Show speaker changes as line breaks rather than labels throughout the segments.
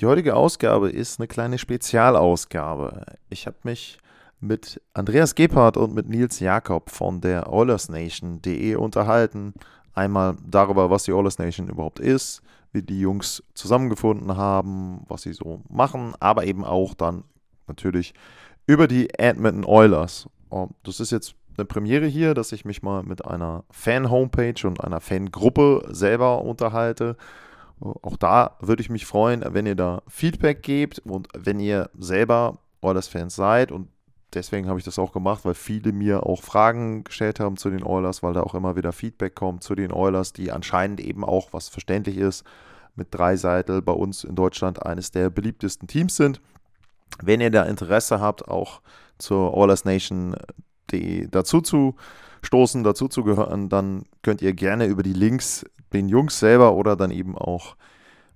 Die heutige Ausgabe ist eine kleine Spezialausgabe. Ich habe mich mit Andreas Gebhardt und mit Nils Jakob von der OilersNation.de unterhalten. Einmal darüber, was die Oilers Nation überhaupt ist, wie die Jungs zusammengefunden haben, was sie so machen, aber eben auch dann natürlich über die Edmonton Oilers. Das ist jetzt eine Premiere hier, dass ich mich mal mit einer Fan-Homepage und einer Fangruppe selber unterhalte. Auch da würde ich mich freuen, wenn ihr da Feedback gebt und wenn ihr selber Oilers-Fans seid und deswegen habe ich das auch gemacht, weil viele mir auch Fragen gestellt haben zu den Oilers, weil da auch immer wieder Feedback kommt zu den Oilers, die anscheinend eben auch, was verständlich ist, mit drei Seitel bei uns in Deutschland eines der beliebtesten Teams sind. Wenn ihr da Interesse habt, auch zur Oilers Nation dazu zu stoßen, dazu zu gehören, dann könnt ihr gerne über die Links den Jungs selber oder dann eben auch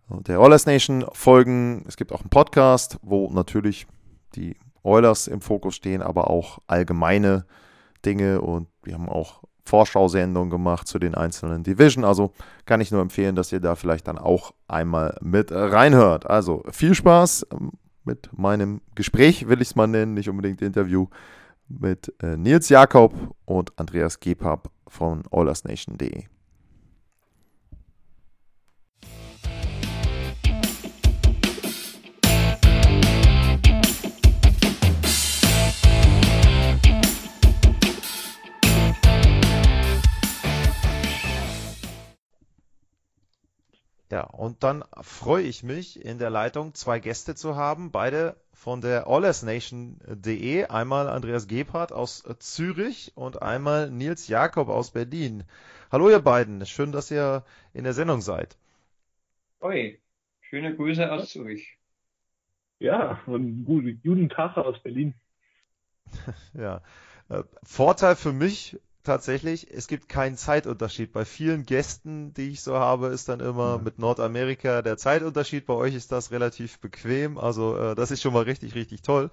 der Oilers Nation folgen. Es gibt auch einen Podcast, wo natürlich die Oilers im Fokus stehen, aber auch allgemeine Dinge und wir haben auch Vorschausendungen gemacht zu den einzelnen Division. Also kann ich nur empfehlen, dass ihr da vielleicht dann auch einmal mit reinhört. Also viel Spaß mit meinem Gespräch, will ich es mal nennen, nicht unbedingt Interview mit äh, Nils Jakob und Andreas Gebhab von allersnation.de. Ja, und dann freue ich mich, in der Leitung zwei Gäste zu haben, beide von der allersnation.de. Einmal Andreas Gebhardt aus Zürich und einmal Nils Jakob aus Berlin. Hallo ihr beiden, schön, dass ihr in der Sendung seid.
Hoi, schöne Grüße aus Zürich.
Ja, und guten Tag aus Berlin.
ja, äh, Vorteil für mich tatsächlich, es gibt keinen Zeitunterschied. Bei vielen Gästen, die ich so habe, ist dann immer mit Nordamerika der Zeitunterschied. Bei euch ist das relativ bequem. Also äh, das ist schon mal richtig, richtig toll.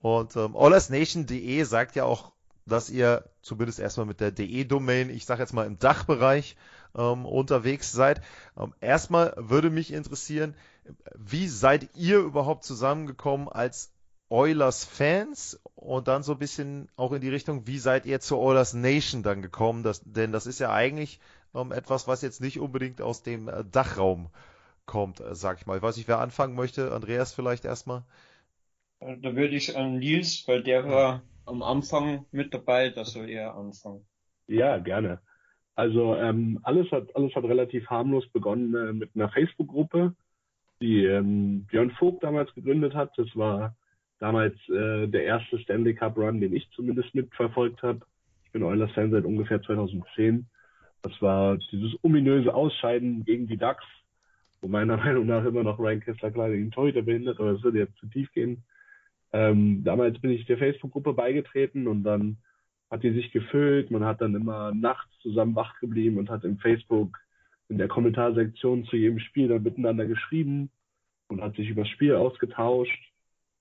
Und ähm, allersnation.de sagt ja auch, dass ihr zumindest erstmal mit der DE-Domain, ich sage jetzt mal im Dachbereich, ähm, unterwegs seid. Ähm, erstmal würde mich interessieren, wie seid ihr überhaupt zusammengekommen als Oilers-Fans und dann so ein bisschen auch in die Richtung, wie seid ihr zur Oilers Nation dann gekommen? Das, denn das ist ja eigentlich ähm, etwas, was jetzt nicht unbedingt aus dem äh, Dachraum kommt, äh, sag ich mal. Ich weiß nicht, wer anfangen möchte. Andreas vielleicht erstmal.
Äh, da würde ich an Nils, weil der war am Anfang mit dabei, da soll er anfangen.
Ja, gerne. Also ähm, alles hat alles hat relativ harmlos begonnen äh, mit einer Facebook-Gruppe, die ähm, Björn Vogt damals gegründet hat. Das war damals äh, der erste Stanley Cup Run, den ich zumindest mitverfolgt habe. Ich bin Oilers Fan seit ungefähr 2010. Das war dieses ominöse Ausscheiden gegen die Ducks, wo meiner Meinung nach immer noch Ryan Kessler klar den Torhüter behindert, aber das würde jetzt zu tief gehen. Ähm, damals bin ich der Facebook-Gruppe beigetreten und dann hat die sich gefüllt. Man hat dann immer nachts zusammen wach geblieben und hat im Facebook in der Kommentarsektion zu jedem Spiel dann miteinander geschrieben und hat sich über das Spiel ausgetauscht.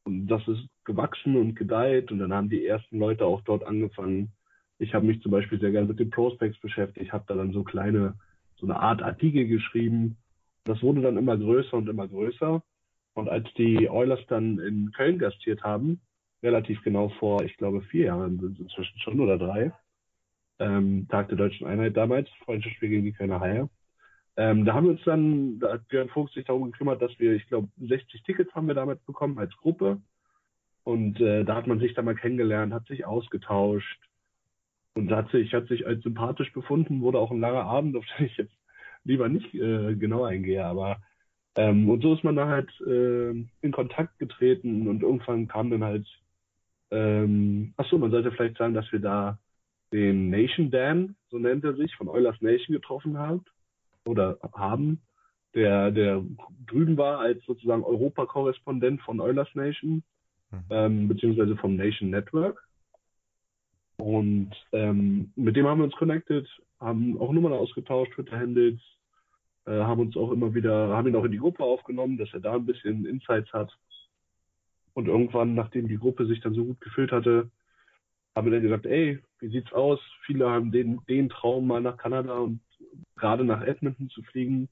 Und das ist gewachsen und gedeiht und dann haben die ersten Leute auch dort angefangen. Ich habe mich zum Beispiel sehr gerne mit den Prospects beschäftigt, habe da dann so kleine, so eine Art Artikel geschrieben. Das wurde dann immer größer und immer größer. Und als die Oilers dann in Köln gastiert haben, relativ genau vor, ich glaube, vier Jahren sind es inzwischen schon oder drei, ähm, Tag der Deutschen Einheit damals, Freundschaftsspiel gegen die Kölner Haie, ähm, da haben wir uns dann, da hat Björn Vogt sich darum gekümmert, dass wir, ich glaube, 60 Tickets haben wir damals bekommen als Gruppe. Und äh, da hat man sich dann mal kennengelernt, hat sich ausgetauscht. Und hat sich, hat sich als sympathisch befunden, wurde auch ein langer Abend, auf den ich jetzt lieber nicht äh, genau eingehe, aber ähm, und so ist man dann halt äh, in Kontakt getreten und irgendwann kam dann halt, ähm, ach so, man sollte vielleicht sagen, dass wir da den Nation Dan, so nennt er sich, von Eulers Nation getroffen haben oder haben. der, der drüben war als sozusagen Europakorrespondent von Oilers Nation, mhm. ähm, beziehungsweise vom Nation Network. Und ähm, mit dem haben wir uns connected, haben auch Nummern ausgetauscht, Twitter-Handles, äh, haben uns auch immer wieder, haben ihn auch in die Gruppe aufgenommen, dass er da ein bisschen Insights hat. Und irgendwann, nachdem die Gruppe sich dann so gut gefüllt hatte, haben wir dann gesagt, ey, wie sieht's aus? Viele haben den, den Traum, mal nach Kanada und gerade nach Edmonton zu fliegen.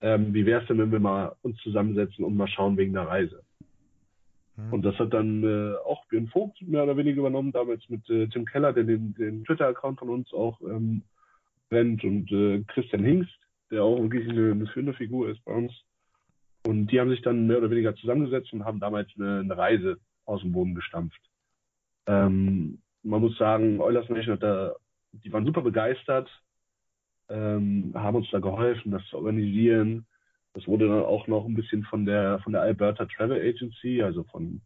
Ähm, wie wär's denn, wenn wir mal uns zusammensetzen und mal schauen wegen der Reise? Mhm. Und das hat dann äh, auch Björn Vogt mehr oder weniger übernommen, damals mit äh, Tim Keller, der den, den Twitter-Account von uns auch ähm, rennt und äh, Christian Hingst, der auch wirklich eine, eine führende Figur ist bei uns. Und die haben sich dann mehr oder weniger zusammengesetzt und haben damals eine, eine Reise aus dem Boden gestampft. Ähm, man muss sagen, Eulers Nation hat da, die waren super begeistert, ähm, haben uns da geholfen, das zu organisieren. Das wurde dann auch noch ein bisschen von der von der Alberta Travel Agency, also von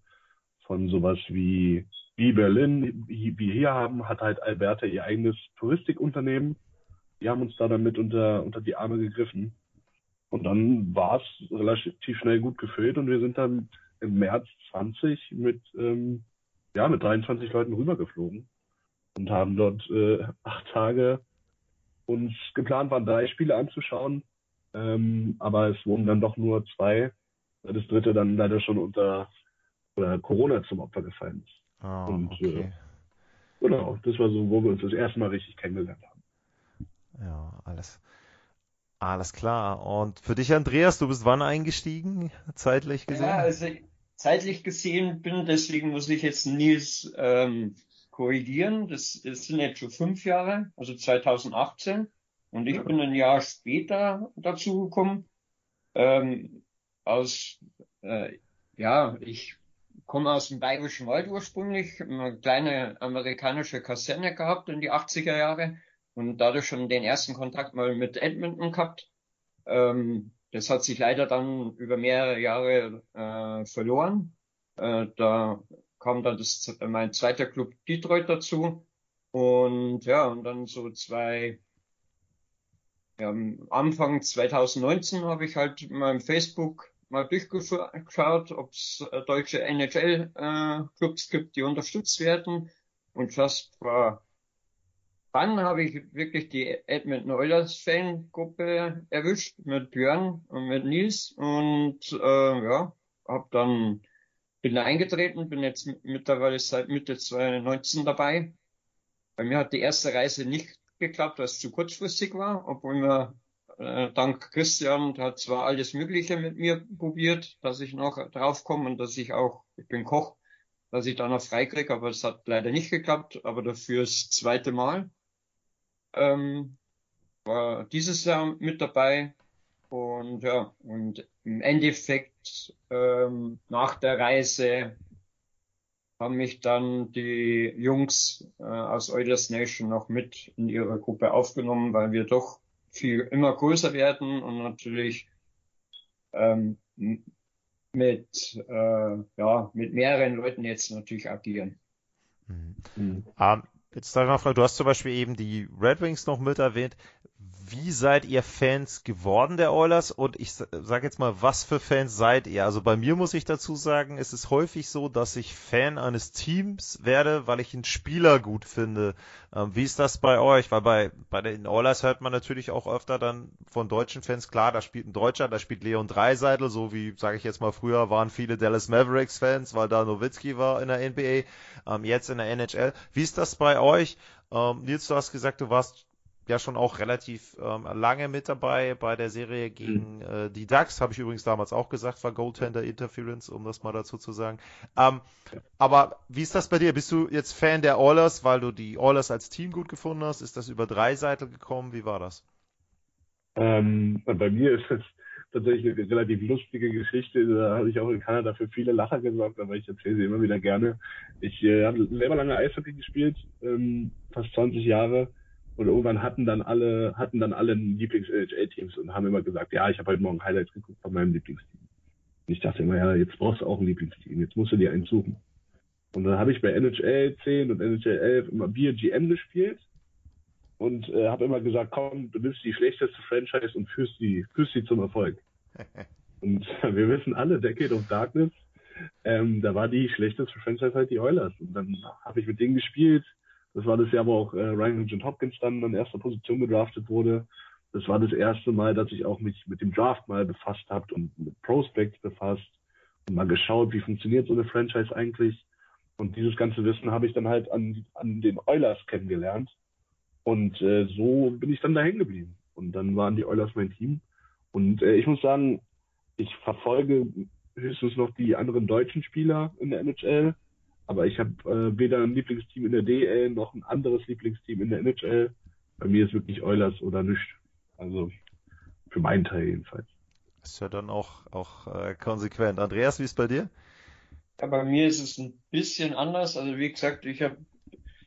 von sowas wie wie Berlin, wie hier haben, hat halt Alberta ihr eigenes Touristikunternehmen. Die haben uns da dann mit unter unter die Arme gegriffen. Und dann war es relativ schnell gut gefüllt und wir sind dann im März 20 mit ähm, ja mit 23 Leuten rübergeflogen und haben dort äh, acht Tage uns geplant waren drei Spiele anzuschauen ähm, aber es wurden dann doch nur zwei, weil das dritte dann leider schon unter oder Corona zum Opfer gefallen ist.
Oh, und okay. äh,
genau, das war so, wo wir uns das erste Mal richtig kennengelernt haben.
Ja, alles. Alles klar. Und für dich, Andreas, du bist wann eingestiegen, zeitlich gesehen? Ja,
also zeitlich gesehen bin, deswegen muss ich jetzt Nils ähm, korrigieren. Das, das sind jetzt schon fünf Jahre, also 2018. Und ich bin ein Jahr später dazu gekommen. Ähm, aus, äh, ja, ich komme aus dem Bayerischen Wald ursprünglich, eine kleine amerikanische Kaserne gehabt in die 80er Jahre und dadurch schon den ersten Kontakt mal mit Edmonton gehabt. Ähm, das hat sich leider dann über mehrere Jahre äh, verloren. Äh, da kam dann das, mein zweiter Club Detroit dazu. Und ja, und dann so zwei ja, Anfang 2019 habe ich halt im Facebook mal durchgeschaut, ob es äh, deutsche NHL-Clubs äh, gibt, die unterstützt werden. Und fast vor dann habe ich wirklich die Edmonton Oilers Fangruppe erwischt mit Björn und mit Nils und äh, ja, habe dann bin eingetreten, bin jetzt mittlerweile seit Mitte 2019 dabei. Bei mir hat die erste Reise nicht geklappt, was zu kurzfristig war, obwohl wir äh, dank Christian hat zwar alles Mögliche mit mir probiert, dass ich noch draufkomme und dass ich auch, ich bin Koch, dass ich da noch freikriege, aber es hat leider nicht geklappt, aber dafür das zweite Mal. Ähm, war dieses Jahr mit dabei und ja, und im Endeffekt ähm, nach der Reise haben mich dann die Jungs äh, aus Oilers Nation noch mit in ihre Gruppe aufgenommen, weil wir doch viel immer größer werden und natürlich ähm, mit äh, ja mit mehreren Leuten jetzt natürlich agieren.
Mhm. Mhm. Um, jetzt sag ich mal, du hast zum Beispiel eben die Red Wings noch mit erwähnt wie seid ihr Fans geworden der Oilers? Und ich sage jetzt mal, was für Fans seid ihr? Also bei mir muss ich dazu sagen, es ist häufig so, dass ich Fan eines Teams werde, weil ich einen Spieler gut finde. Ähm, wie ist das bei euch? Weil bei, bei den Oilers hört man natürlich auch öfter dann von deutschen Fans, klar, da spielt ein Deutscher, da spielt Leon Dreiseitel, so wie, sage ich jetzt mal, früher waren viele Dallas Mavericks Fans, weil da Nowitzki war in der NBA, ähm, jetzt in der NHL. Wie ist das bei euch? Ähm, Nils, du hast gesagt, du warst ja schon auch relativ ähm, lange mit dabei bei der Serie gegen mhm. äh, die Ducks. Habe ich übrigens damals auch gesagt, war Goaltender Interference, um das mal dazu zu sagen. Ähm, aber wie ist das bei dir? Bist du jetzt Fan der Oilers, weil du die Oilers als Team gut gefunden hast? Ist das über drei Seiten gekommen? Wie war das?
Ähm, bei mir ist es tatsächlich eine relativ lustige Geschichte. Da habe ich auch in Kanada für viele Lacher gesorgt, aber ich erzähle sie immer wieder gerne. Ich äh, habe selber lange Eishockey gespielt, ähm, fast 20 Jahre und irgendwann hatten dann alle, hatten dann alle Lieblings-NHL-Teams und haben immer gesagt, ja, ich habe heute Morgen Highlights geguckt von meinem Lieblingsteam. Und ich dachte immer, ja, jetzt brauchst du auch ein Lieblingsteam, jetzt musst du dir eins suchen. Und dann habe ich bei NHL 10 und NHL 11 immer Bier GM gespielt. und äh, habe immer gesagt, komm, du nimmst die schlechteste Franchise und führst sie, führst sie zum Erfolg. und wir wissen alle, Decade of Darkness, ähm, da war die schlechteste Franchise halt die Oilers. Und dann habe ich mit denen gespielt. Das war das Jahr, wo auch äh, Ryan John Hopkins dann in erster Position gedraftet wurde. Das war das erste Mal, dass ich auch mich mit dem Draft mal befasst habe und mit Prospects befasst und mal geschaut, wie funktioniert so eine Franchise eigentlich. Und dieses ganze Wissen habe ich dann halt an, an den Oilers kennengelernt. Und äh, so bin ich dann da hängen geblieben. Und dann waren die Oilers mein Team. Und äh, ich muss sagen, ich verfolge höchstens noch die anderen deutschen Spieler in der NHL. Aber ich habe äh, weder ein Lieblingsteam in der DL noch ein anderes Lieblingsteam in der NHL. Bei mir ist wirklich Oilers oder nichts. Also für meinen Teil jedenfalls.
Ist ja dann auch, auch äh, konsequent. Andreas, wie ist bei dir?
Ja, bei mir ist es ein bisschen anders. Also wie gesagt, ich habe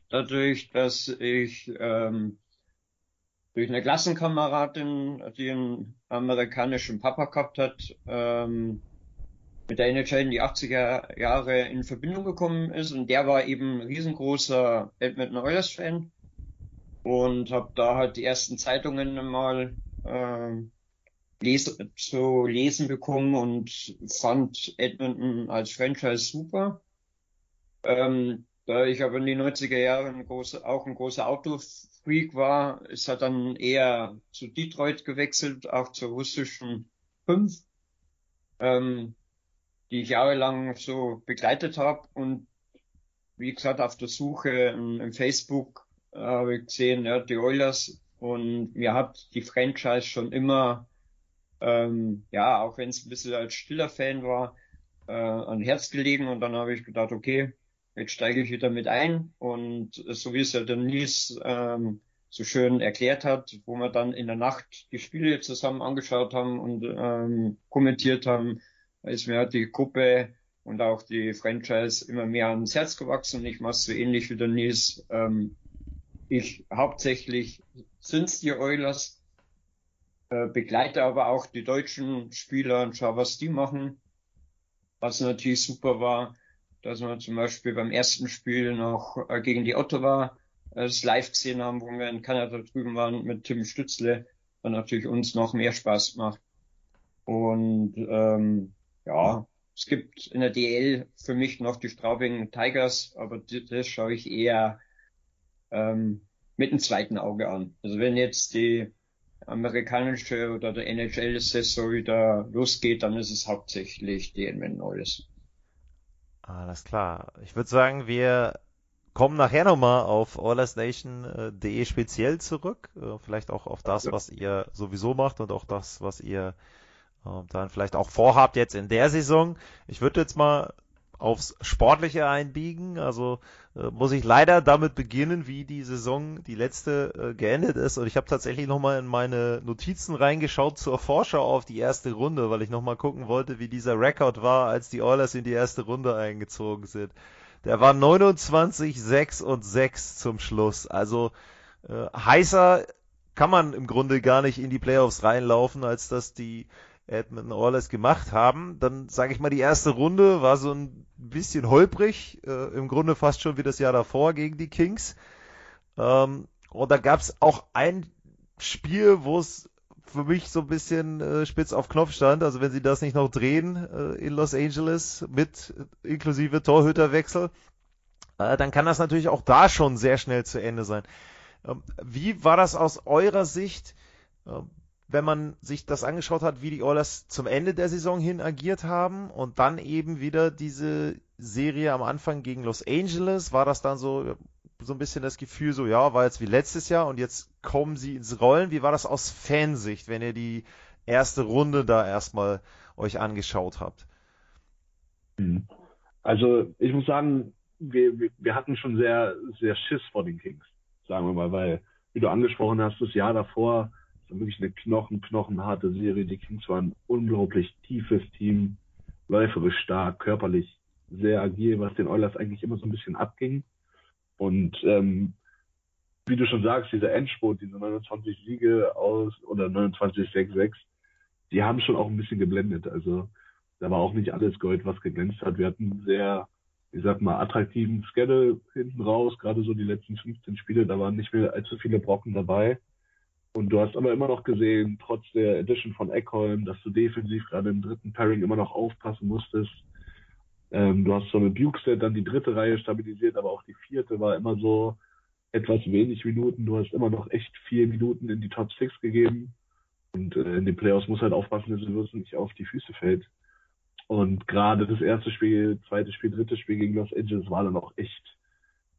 dadurch, dass ich ähm, durch eine Klassenkameradin, die einen amerikanischen Papa gehabt hat, ähm, mit der NHL in die 80er Jahre in Verbindung gekommen ist und der war eben ein riesengroßer Edmonton Oilers Fan und habe da halt die ersten Zeitungen mal äh, les zu lesen bekommen und fand Edmonton als Franchise super. Ähm, da ich aber in den 90er Jahren ein großer, auch ein großer Autofreak war, ist er dann eher zu Detroit gewechselt, auch zur russischen 5. Ähm, die ich jahrelang so begleitet habe und wie gesagt auf der Suche im, Facebook äh, habe ich gesehen, ja, die Oilers. Und mir hat die Franchise schon immer, ähm, ja, auch wenn es ein bisschen als stiller Fan war, äh, an Herz gelegen. Und dann habe ich gedacht, okay, jetzt steige ich wieder mit ein. Und so wie es ja der Nils ähm, so schön erklärt hat, wo wir dann in der Nacht die Spiele zusammen angeschaut haben und ähm, kommentiert haben, ist mir die Gruppe und auch die Franchise immer mehr ans Herz gewachsen und ich mache so ähnlich wie der Nils. Ähm, ich hauptsächlich sind's die Oilers, äh, begleite aber auch die deutschen Spieler und schaue, was die machen. Was natürlich super war, dass wir zum Beispiel beim ersten Spiel noch äh, gegen die Ottawa äh, das live gesehen haben, wo wir in Kanada drüben waren mit Tim Stützle, dann natürlich uns noch mehr Spaß gemacht. Und ähm, ja, es gibt in der DL für mich noch die Straubing Tigers, aber das schaue ich eher ähm, mit dem zweiten Auge an. Also wenn jetzt die amerikanische oder der NHL-Saison wieder losgeht, dann ist es hauptsächlich die Edmonton Oilers.
Alles klar. Ich würde sagen, wir kommen nachher nochmal auf allersnation.de speziell zurück. Äh, vielleicht auch auf das, was ihr sowieso macht und auch das, was ihr dann vielleicht auch vorhabt jetzt in der Saison. Ich würde jetzt mal aufs Sportliche einbiegen. Also äh, muss ich leider damit beginnen, wie die Saison, die letzte, äh, geendet ist. Und ich habe tatsächlich nochmal in meine Notizen reingeschaut zur Vorschau auf die erste Runde, weil ich nochmal gucken wollte, wie dieser Rekord war, als die Oilers in die erste Runde eingezogen sind. Der war 29, 6 und 6 zum Schluss. Also äh, heißer kann man im Grunde gar nicht in die Playoffs reinlaufen, als dass die Edmonton Oilers gemacht haben. Dann sage ich mal, die erste Runde war so ein bisschen holprig, äh, im Grunde fast schon wie das Jahr davor gegen die Kings. Ähm, und da gab es auch ein Spiel, wo es für mich so ein bisschen äh, spitz auf Knopf stand. Also wenn sie das nicht noch drehen äh, in Los Angeles mit äh, inklusive Torhüterwechsel, äh, dann kann das natürlich auch da schon sehr schnell zu Ende sein. Ähm, wie war das aus eurer Sicht? Wenn man sich das angeschaut hat, wie die Oilers zum Ende der Saison hin agiert haben und dann eben wieder diese Serie am Anfang gegen Los Angeles, war das dann so, so ein bisschen das Gefühl, so ja, war jetzt wie letztes Jahr und jetzt kommen sie ins Rollen. Wie war das aus Fansicht, wenn ihr die erste Runde da erstmal euch angeschaut habt?
Mhm. Also ich muss sagen, wir, wir hatten schon sehr, sehr Schiss vor den Kings, sagen wir mal, weil, wie du angesprochen hast, das Jahr davor wirklich eine knochen, knochenharte Serie. Die Kings waren unglaublich tiefes Team, läuferisch stark, körperlich sehr agil, was den Oilers eigentlich immer so ein bisschen abging. Und ähm, wie du schon sagst, dieser Endspurt, diese 29 Siege aus oder 29-6-6, die haben schon auch ein bisschen geblendet. Also da war auch nicht alles Gold, was geglänzt hat. Wir hatten sehr ich sag mal, attraktiven Schedule hinten raus, gerade so die letzten 15 Spiele, da waren nicht mehr allzu viele Brocken dabei. Und du hast aber immer noch gesehen, trotz der Edition von Eckholm, dass du defensiv gerade im dritten Pairing immer noch aufpassen musstest. Ähm, du hast so mit Bukestead dann die dritte Reihe stabilisiert, aber auch die vierte war immer so etwas wenig Minuten. Du hast immer noch echt vier Minuten in die Top Six gegeben. Und äh, in den Playoffs muss halt aufpassen, dass du nicht auf die Füße fällt. Und gerade das erste Spiel, zweites Spiel, drittes Spiel gegen Los Angeles war dann auch echt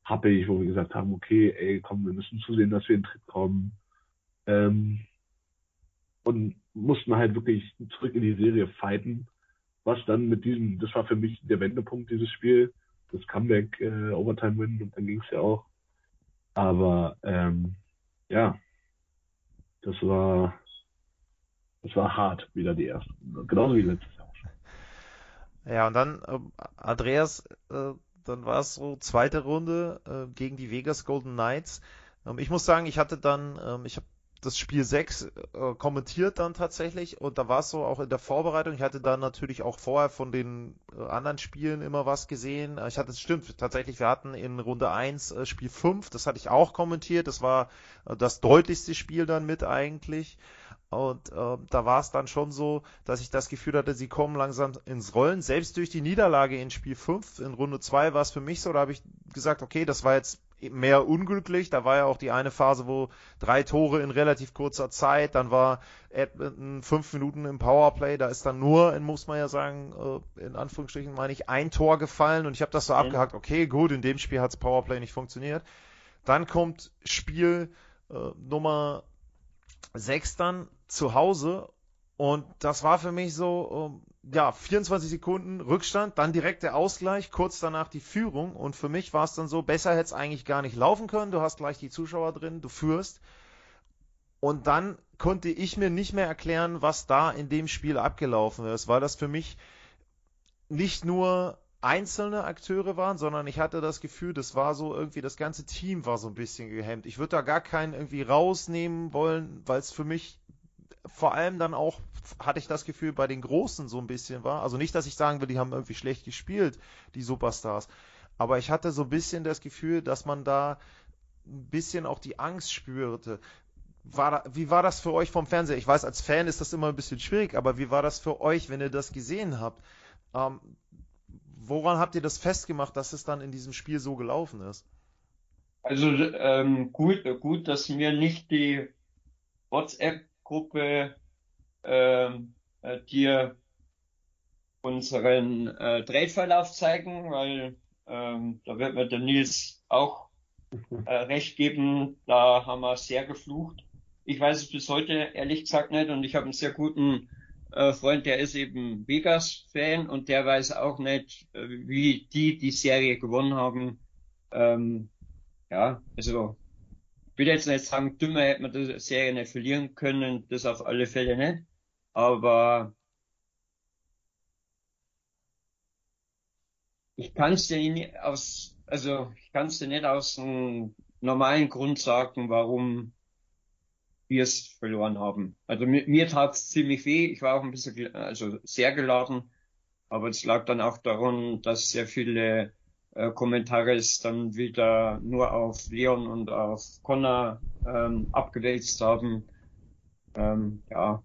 happig, wo wir gesagt haben, okay, ey, komm, wir müssen zusehen, dass wir in den Tritt kommen. Ähm, und mussten halt wirklich zurück in die Serie fighten. Was dann mit diesem, das war für mich der Wendepunkt, dieses Spiel, das Comeback, äh, Overtime Win und dann ging es ja auch. Aber ähm, ja, das war das war hart wieder die erste Genauso wie letztes Jahr.
Ja, und dann, äh, Andreas, äh, dann war es so zweite Runde äh, gegen die Vegas Golden Knights. Ähm, ich muss sagen, ich hatte dann, ähm, ich habe das Spiel 6 äh, kommentiert dann tatsächlich und da war es so auch in der Vorbereitung. Ich hatte dann natürlich auch vorher von den äh, anderen Spielen immer was gesehen. Äh, ich hatte, es stimmt, tatsächlich, wir hatten in Runde 1 äh, Spiel 5, das hatte ich auch kommentiert. Das war äh, das deutlichste Spiel dann mit eigentlich. Und äh, da war es dann schon so, dass ich das Gefühl hatte, sie kommen langsam ins Rollen. Selbst durch die Niederlage in Spiel 5, in Runde 2 war es für mich so, da habe ich gesagt, okay, das war jetzt mehr unglücklich. Da war ja auch die eine Phase, wo drei Tore in relativ kurzer Zeit, dann war Edmonton fünf Minuten im Powerplay, da ist dann nur, muss man ja sagen, äh, in Anführungsstrichen meine ich, ein Tor gefallen und ich habe das so mhm. abgehakt, okay, gut, in dem Spiel hat's Powerplay nicht funktioniert. Dann kommt Spiel äh, Nummer 6 dann zu Hause und das war für mich so, ähm, ja, 24 Sekunden Rückstand, dann direkt der Ausgleich, kurz danach die Führung. Und für mich war es dann so, besser hätte es eigentlich gar nicht laufen können, du hast gleich die Zuschauer drin, du führst. Und dann konnte ich mir nicht mehr erklären, was da in dem Spiel abgelaufen ist, weil das für mich nicht nur einzelne Akteure waren, sondern ich hatte das Gefühl, das war so irgendwie, das ganze Team war so ein bisschen gehemmt. Ich würde da gar keinen irgendwie rausnehmen wollen, weil es für mich vor allem dann auch, hatte ich das Gefühl, bei den Großen so ein bisschen war. Also nicht, dass ich sagen will, die haben irgendwie schlecht gespielt, die Superstars. Aber ich hatte so ein bisschen das Gefühl, dass man da ein bisschen auch die Angst spürte. War da, wie war das für euch vom Fernseher? Ich weiß, als Fan ist das immer ein bisschen schwierig, aber wie war das für euch, wenn ihr das gesehen habt? Ähm, woran habt ihr das festgemacht, dass es dann in diesem Spiel so gelaufen ist?
Also ähm, gut, gut, dass mir nicht die WhatsApp-Gruppe ähm, äh, dir unseren äh, Trade-Verlauf zeigen, weil ähm, da wird mir der Nils auch äh, recht geben. Da haben wir sehr geflucht. Ich weiß es bis heute ehrlich gesagt nicht und ich habe einen sehr guten äh, Freund, der ist eben Vegas-Fan und der weiß auch nicht, äh, wie die die Serie gewonnen haben. Ähm, ja, also will jetzt nicht sagen, dümmer hätte man die Serie nicht verlieren können, das auf alle Fälle nicht. Aber ich kann es dir nicht aus, also ich kann es dir nicht aus einem normalen Grund sagen, warum wir es verloren haben. Also mir, mir tat es ziemlich weh. Ich war auch ein bisschen, also sehr geladen. Aber es lag dann auch daran, dass sehr viele äh, Kommentare es dann wieder nur auf Leon und auf Connor ähm, abgewälzt haben. Ähm, ja,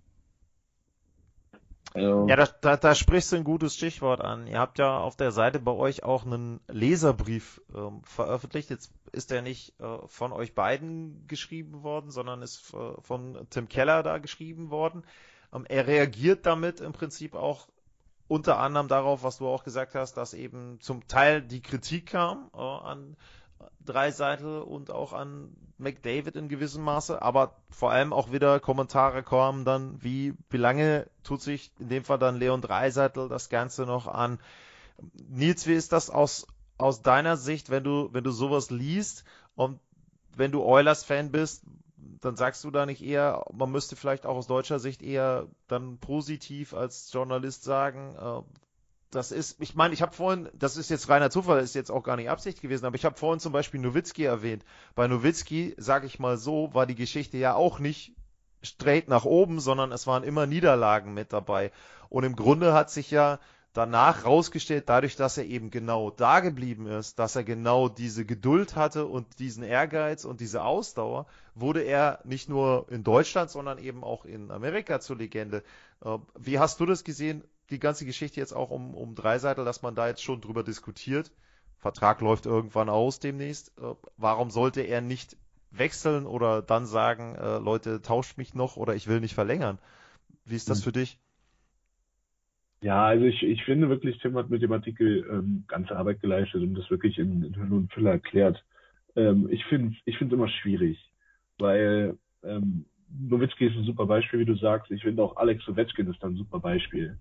also. Ja, da, da, da sprichst du ein gutes Stichwort an. Ihr habt ja auf der Seite bei euch auch einen Leserbrief ähm, veröffentlicht. Jetzt ist der nicht äh, von euch beiden geschrieben worden, sondern ist äh, von Tim Keller da geschrieben worden. Ähm, er reagiert damit im Prinzip auch unter anderem darauf, was du auch gesagt hast, dass eben zum Teil die Kritik kam äh, an Dreiseitel und auch an McDavid in gewissem Maße, aber vor allem auch wieder Kommentare kommen dann, wie, wie lange tut sich in dem Fall dann Leon Dreiseitel das Ganze noch an. Nils, wie ist das aus, aus deiner Sicht, wenn du, wenn du sowas liest und wenn du Oilers-Fan bist, dann sagst du da nicht eher, man müsste vielleicht auch aus deutscher Sicht eher dann positiv als Journalist sagen, äh, das ist, ich meine, ich habe vorhin, das ist jetzt reiner Zufall, ist jetzt auch gar nicht Absicht gewesen, aber ich habe vorhin zum Beispiel Nowitzki erwähnt. Bei Nowitzki, sage ich mal so, war die Geschichte ja auch nicht straight nach oben, sondern es waren immer Niederlagen mit dabei. Und im Grunde hat sich ja danach rausgestellt, dadurch, dass er eben genau da geblieben ist, dass er genau diese Geduld hatte und diesen Ehrgeiz und diese Ausdauer, wurde er nicht nur in Deutschland, sondern eben auch in Amerika zur Legende. Äh, wie hast du das gesehen, die ganze Geschichte jetzt auch um, um Dreiseitel, dass man da jetzt schon drüber diskutiert? Vertrag läuft irgendwann aus demnächst. Äh, warum sollte er nicht wechseln oder dann sagen, äh, Leute, tauscht mich noch oder ich will nicht verlängern? Wie ist das hm. für dich?
Ja, also ich, ich finde wirklich, Tim hat mit dem Artikel ähm, ganze Arbeit geleistet und das wirklich in, in Hülle und Fülle erklärt. Ähm, ich finde es ich find's immer schwierig, weil ähm, Nowitzki ist ein super Beispiel, wie du sagst. Ich finde auch Alex Ovechkin ist ein super Beispiel.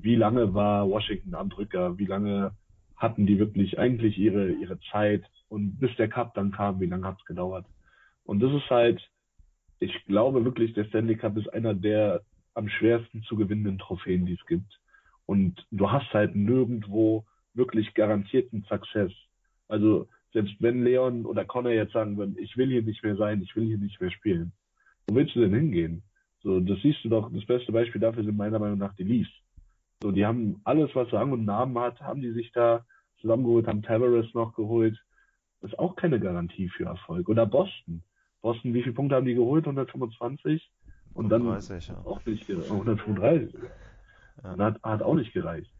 Wie lange war Washington am Drücker? Wie lange hatten die wirklich eigentlich ihre, ihre Zeit? Und bis der Cup dann kam, wie lange hat es gedauert? Und das ist halt, ich glaube wirklich, der Stanley Cup ist einer der am schwersten zu gewinnenden Trophäen, die es gibt. Und du hast halt nirgendwo wirklich garantierten Success. Also selbst wenn Leon oder Connor jetzt sagen würden, ich will hier nicht mehr sein, ich will hier nicht mehr spielen, wo willst du denn hingehen? So, das siehst du doch, das beste Beispiel dafür sind meiner Meinung nach die Leafs. So, die haben alles, was Rang und Namen hat, haben die sich da zusammengeholt, haben Tavares noch geholt. Das ist auch keine Garantie für Erfolg. Oder Boston. Boston, wie viele Punkte haben die geholt? 125? Und 130, dann ja. auch nicht 135. Ja. Hat, hat auch nicht gereicht.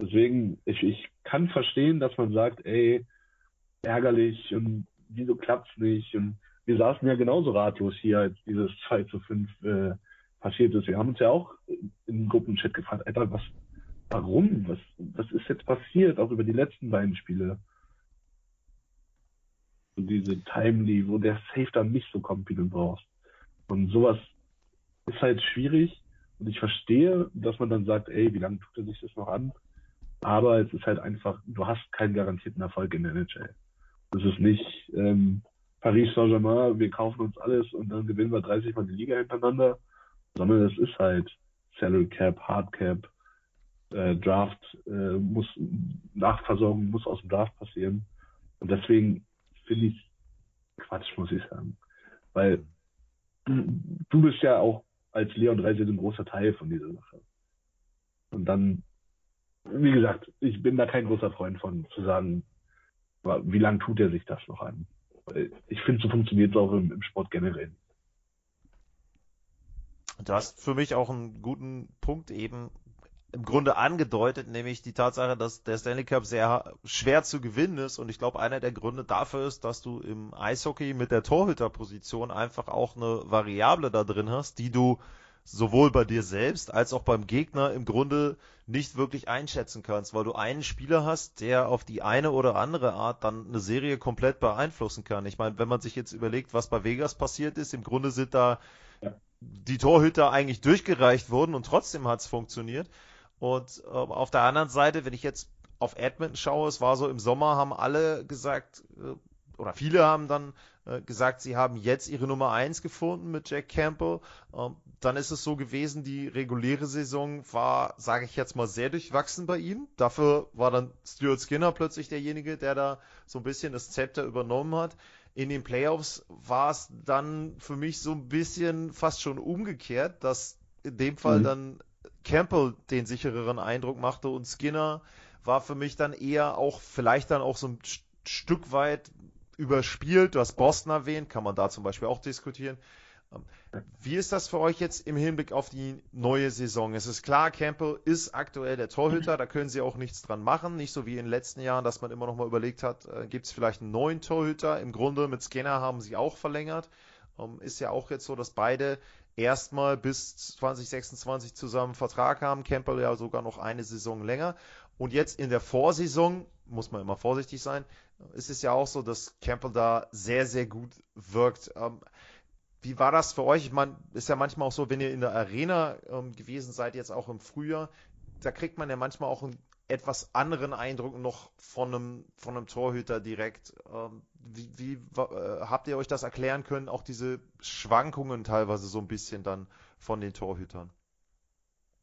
Deswegen, ich, ich kann verstehen, dass man sagt, ey, ärgerlich und wieso klappt's nicht? Und wir saßen ja genauso ratlos hier, als dieses 2 zu 5 äh, passiert ist. Wir haben uns ja auch im Gruppenchat gefragt, Alter, was, warum? Was, was ist jetzt passiert? Auch über die letzten beiden Spiele. Und diese Timely, wo der Safe dann nicht so kommt, wie du brauchst. Und sowas ist halt schwierig. Und ich verstehe, dass man dann sagt, ey, wie lange tut er sich das noch an? Aber es ist halt einfach, du hast keinen garantierten Erfolg in der NHL. Das ist nicht ähm, Paris Saint-Germain, wir kaufen uns alles und dann gewinnen wir 30 Mal die Liga hintereinander, sondern es ist halt Salary Cap, Hard Cap, äh, Draft äh, muss Nachversorgung muss aus dem Draft passieren. Und deswegen finde ich Quatsch, muss ich sagen. Weil du bist ja auch als Leon Reise ein großer Teil von dieser Sache. Und dann, wie gesagt, ich bin da kein großer Freund von, zu sagen, wie lange tut er sich das noch an? Ich finde, so funktioniert es auch im, im Sport generell.
Du hast für mich auch einen guten Punkt eben im Grunde angedeutet, nämlich die Tatsache, dass der Stanley Cup sehr schwer zu gewinnen ist. Und ich glaube, einer der Gründe dafür ist, dass du im Eishockey mit der Torhüterposition einfach auch eine Variable da drin hast, die du sowohl bei dir selbst als auch beim Gegner im Grunde nicht wirklich einschätzen kannst, weil du einen Spieler hast, der auf die eine oder andere Art dann eine Serie komplett beeinflussen kann. Ich meine, wenn man sich jetzt überlegt, was bei Vegas passiert ist, im Grunde sind da die Torhüter eigentlich durchgereicht worden und trotzdem hat es funktioniert. Und äh, auf der anderen Seite, wenn ich jetzt auf Edmonton schaue, es war so im Sommer, haben alle gesagt, äh, oder viele haben dann äh, gesagt, sie haben jetzt ihre Nummer eins gefunden mit Jack Campbell. Ähm, dann ist es so gewesen, die reguläre Saison war, sage ich jetzt mal, sehr durchwachsen bei ihm. Dafür war dann Stuart Skinner plötzlich derjenige, der da so ein bisschen das Zepter übernommen hat. In den Playoffs war es dann für mich so ein bisschen fast schon umgekehrt, dass in dem Fall mhm. dann Campbell den sichereren Eindruck machte und Skinner war für mich dann eher auch vielleicht dann auch so ein Stück weit überspielt. Du hast Boston erwähnt, kann man da zum Beispiel auch diskutieren. Ähm, wie ist das für euch jetzt im Hinblick auf die neue Saison? Es ist klar, Campbell ist aktuell der Torhüter, da können sie auch nichts dran machen. Nicht so wie in den letzten Jahren, dass man immer noch mal überlegt hat, äh, gibt es vielleicht einen neuen Torhüter? Im Grunde mit Skinner haben sie auch verlängert. Ähm, ist ja auch jetzt so, dass beide erstmal bis 2026 zusammen Vertrag haben. Campbell ja sogar noch eine Saison länger. Und jetzt in der Vorsaison, muss man immer vorsichtig sein, ist es ja auch so, dass Campbell da sehr, sehr gut wirkt. Ähm, wie war das für euch? Ich ist ja manchmal auch so, wenn ihr in der Arena ähm, gewesen seid, jetzt auch im Frühjahr, da kriegt man ja manchmal auch einen etwas anderen Eindruck noch von einem, von einem Torhüter direkt. Ähm, wie, wie äh, habt ihr euch das erklären können, auch diese Schwankungen teilweise so ein bisschen dann von den Torhütern?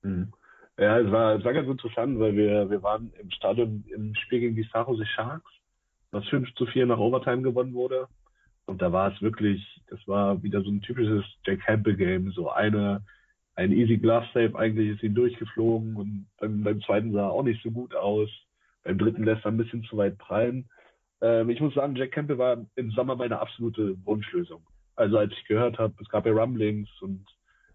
Mhm. Ja, es war, es war ganz interessant, weil wir, wir waren im Stadion im Spiel gegen die San Sharks, was 5 zu 4 nach Overtime gewonnen wurde. Und da war es wirklich, das war wieder so ein typisches Jack Campbell Game, so eine, ein Easy Glass Save, eigentlich ist ihn durchgeflogen und beim, beim zweiten sah er auch nicht so gut aus. Beim dritten lässt er ein bisschen zu weit prallen. Ähm, ich muss sagen, Jack Campbell war im Sommer meine absolute Wunschlösung. Also als ich gehört habe, es gab ja Rumblings und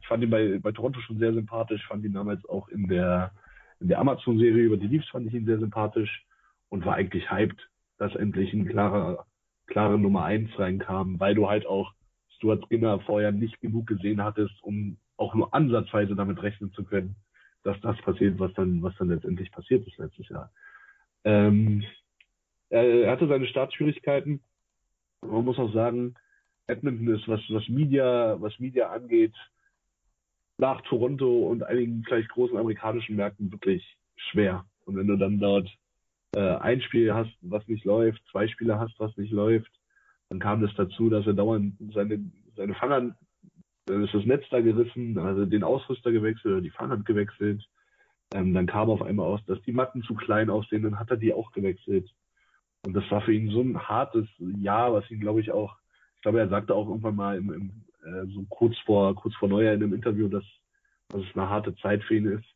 ich fand ihn bei, bei Toronto schon sehr sympathisch, fand ihn damals auch in der, in der Amazon-Serie über die Leafs fand ich ihn sehr sympathisch und war eigentlich hyped, dass endlich ein klarer, klare Nummer eins reinkam, weil du halt auch Stuart Skinner vorher nicht genug gesehen hattest, um auch nur ansatzweise damit rechnen zu können, dass das passiert, was dann, was dann letztendlich passiert ist letztes Jahr. Ähm, er hatte seine Startschwierigkeiten. Man muss auch sagen, Edmonton ist, was, was Media, was Media angeht, nach Toronto und einigen vielleicht großen amerikanischen Märkten wirklich schwer. Und wenn du dann dort äh, ein Spiel hast, was nicht läuft, zwei Spiele hast, was nicht läuft, dann kam das dazu, dass er dauernd seine, seine Fanger, dann ist das Netz da gerissen, also den Ausrüster gewechselt oder die Fanghand gewechselt. Ähm, dann kam auf einmal aus, dass die Matten zu klein aussehen, dann hat er die auch gewechselt. Und das war für ihn so ein hartes Jahr, was ihn, glaube ich, auch, ich glaube, er sagte auch irgendwann mal im, im äh, so kurz vor, kurz vor Neujahr in einem Interview, dass, dass es eine harte Zeit für ihn ist.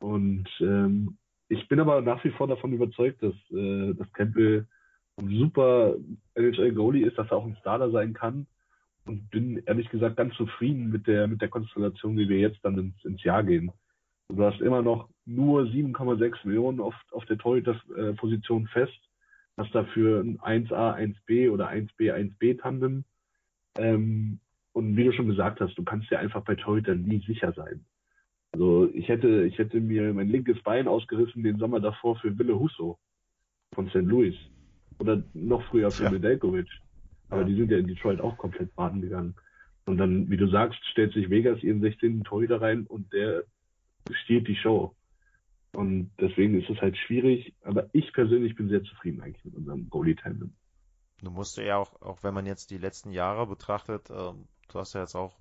Und ähm, ich bin aber nach wie vor davon überzeugt, dass, äh, dass Campbell ein super NHL-Goalie ist, dass er auch ein Starter sein kann. Und bin ehrlich gesagt ganz zufrieden mit der, mit der Konstellation, wie wir jetzt dann ins, ins Jahr gehen. Du hast immer noch nur 7,6 Millionen auf, auf der Torhüter-Position fest hast dafür ein 1A, 1B oder 1B, 1B Tandem. Ähm, und wie du schon gesagt hast, du kannst ja einfach bei Torhüter nie sicher sein. Also ich hätte, ich hätte mir mein linkes Bein ausgerissen den Sommer davor für Wille Husso von St. Louis. Oder noch früher für ja. Nedeljkovic. Aber ja. die sind ja in Detroit auch komplett baden gegangen. Und dann, wie du sagst, stellt sich Vegas ihren 16. Torhüter rein und der stiehlt die Show. Und deswegen ist es halt schwierig, aber ich persönlich bin sehr zufrieden eigentlich mit unserem Goalie-Tandem.
Du musst ja auch, auch wenn man jetzt die letzten Jahre betrachtet, ähm, du hast ja jetzt auch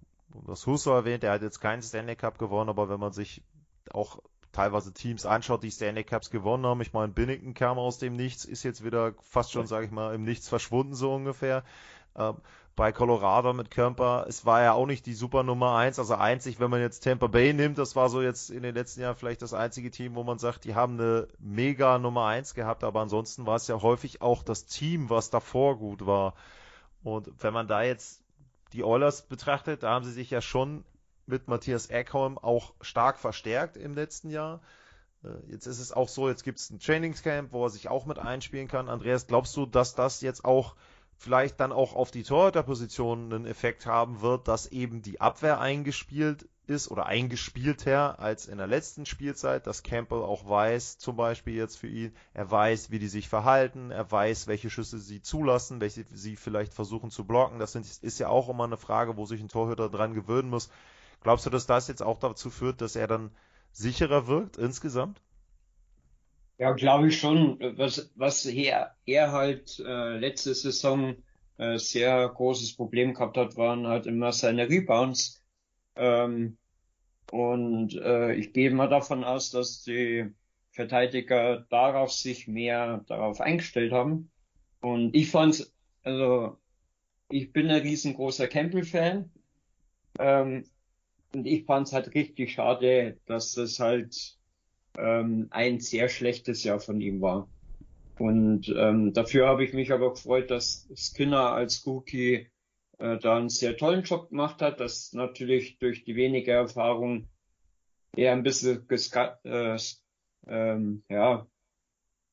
das Husso erwähnt, der hat jetzt keinen Stanley Cup gewonnen, aber wenn man sich auch teilweise Teams anschaut, die Stanley Cups gewonnen haben, ich meine, Binnington kam aus dem Nichts, ist jetzt wieder fast schon, sage ich mal, im Nichts verschwunden so ungefähr. Bei Colorado mit Kemper, es war ja auch nicht die super Nummer eins. Also einzig, wenn man jetzt Tampa Bay nimmt, das war so jetzt in den letzten Jahren vielleicht das einzige Team, wo man sagt, die haben eine mega Nummer eins gehabt, aber ansonsten war es ja häufig auch das Team, was davor gut war. Und wenn man da jetzt die Oilers betrachtet, da haben sie sich ja schon mit Matthias Eckholm auch stark verstärkt im letzten Jahr. Äh, jetzt ist es auch so, jetzt gibt es ein Trainingscamp, wo er sich auch mit einspielen kann. Andreas, glaubst du, dass das jetzt auch vielleicht dann auch auf die Torhüterposition einen Effekt haben wird, dass eben die Abwehr eingespielt ist oder eingespielter als in der letzten Spielzeit, dass Campbell auch weiß, zum Beispiel jetzt für ihn, er weiß, wie die sich verhalten, er weiß, welche Schüsse sie zulassen, welche sie vielleicht versuchen zu blocken. Das ist ja auch immer eine Frage, wo sich ein Torhüter dran gewöhnen muss. Glaubst du, dass das jetzt auch dazu führt, dass er dann sicherer wirkt insgesamt?
Ja, glaube ich schon. Was, was er, er halt äh, letzte Saison äh, sehr großes Problem gehabt hat, waren halt immer seine Rebounds. Ähm, und äh, ich gehe mal davon aus, dass die Verteidiger darauf sich mehr darauf eingestellt haben. Und ich fand's, also ich bin ein riesengroßer Campbell-Fan. Ähm, und ich fand's halt richtig schade, dass das halt ähm, ein sehr schlechtes Jahr von ihm war. Und ähm, dafür habe ich mich aber gefreut, dass Skinner als Rookie äh, da einen sehr tollen Job gemacht hat, dass natürlich durch die wenige Erfahrung er ein bisschen äh, ähm, ja,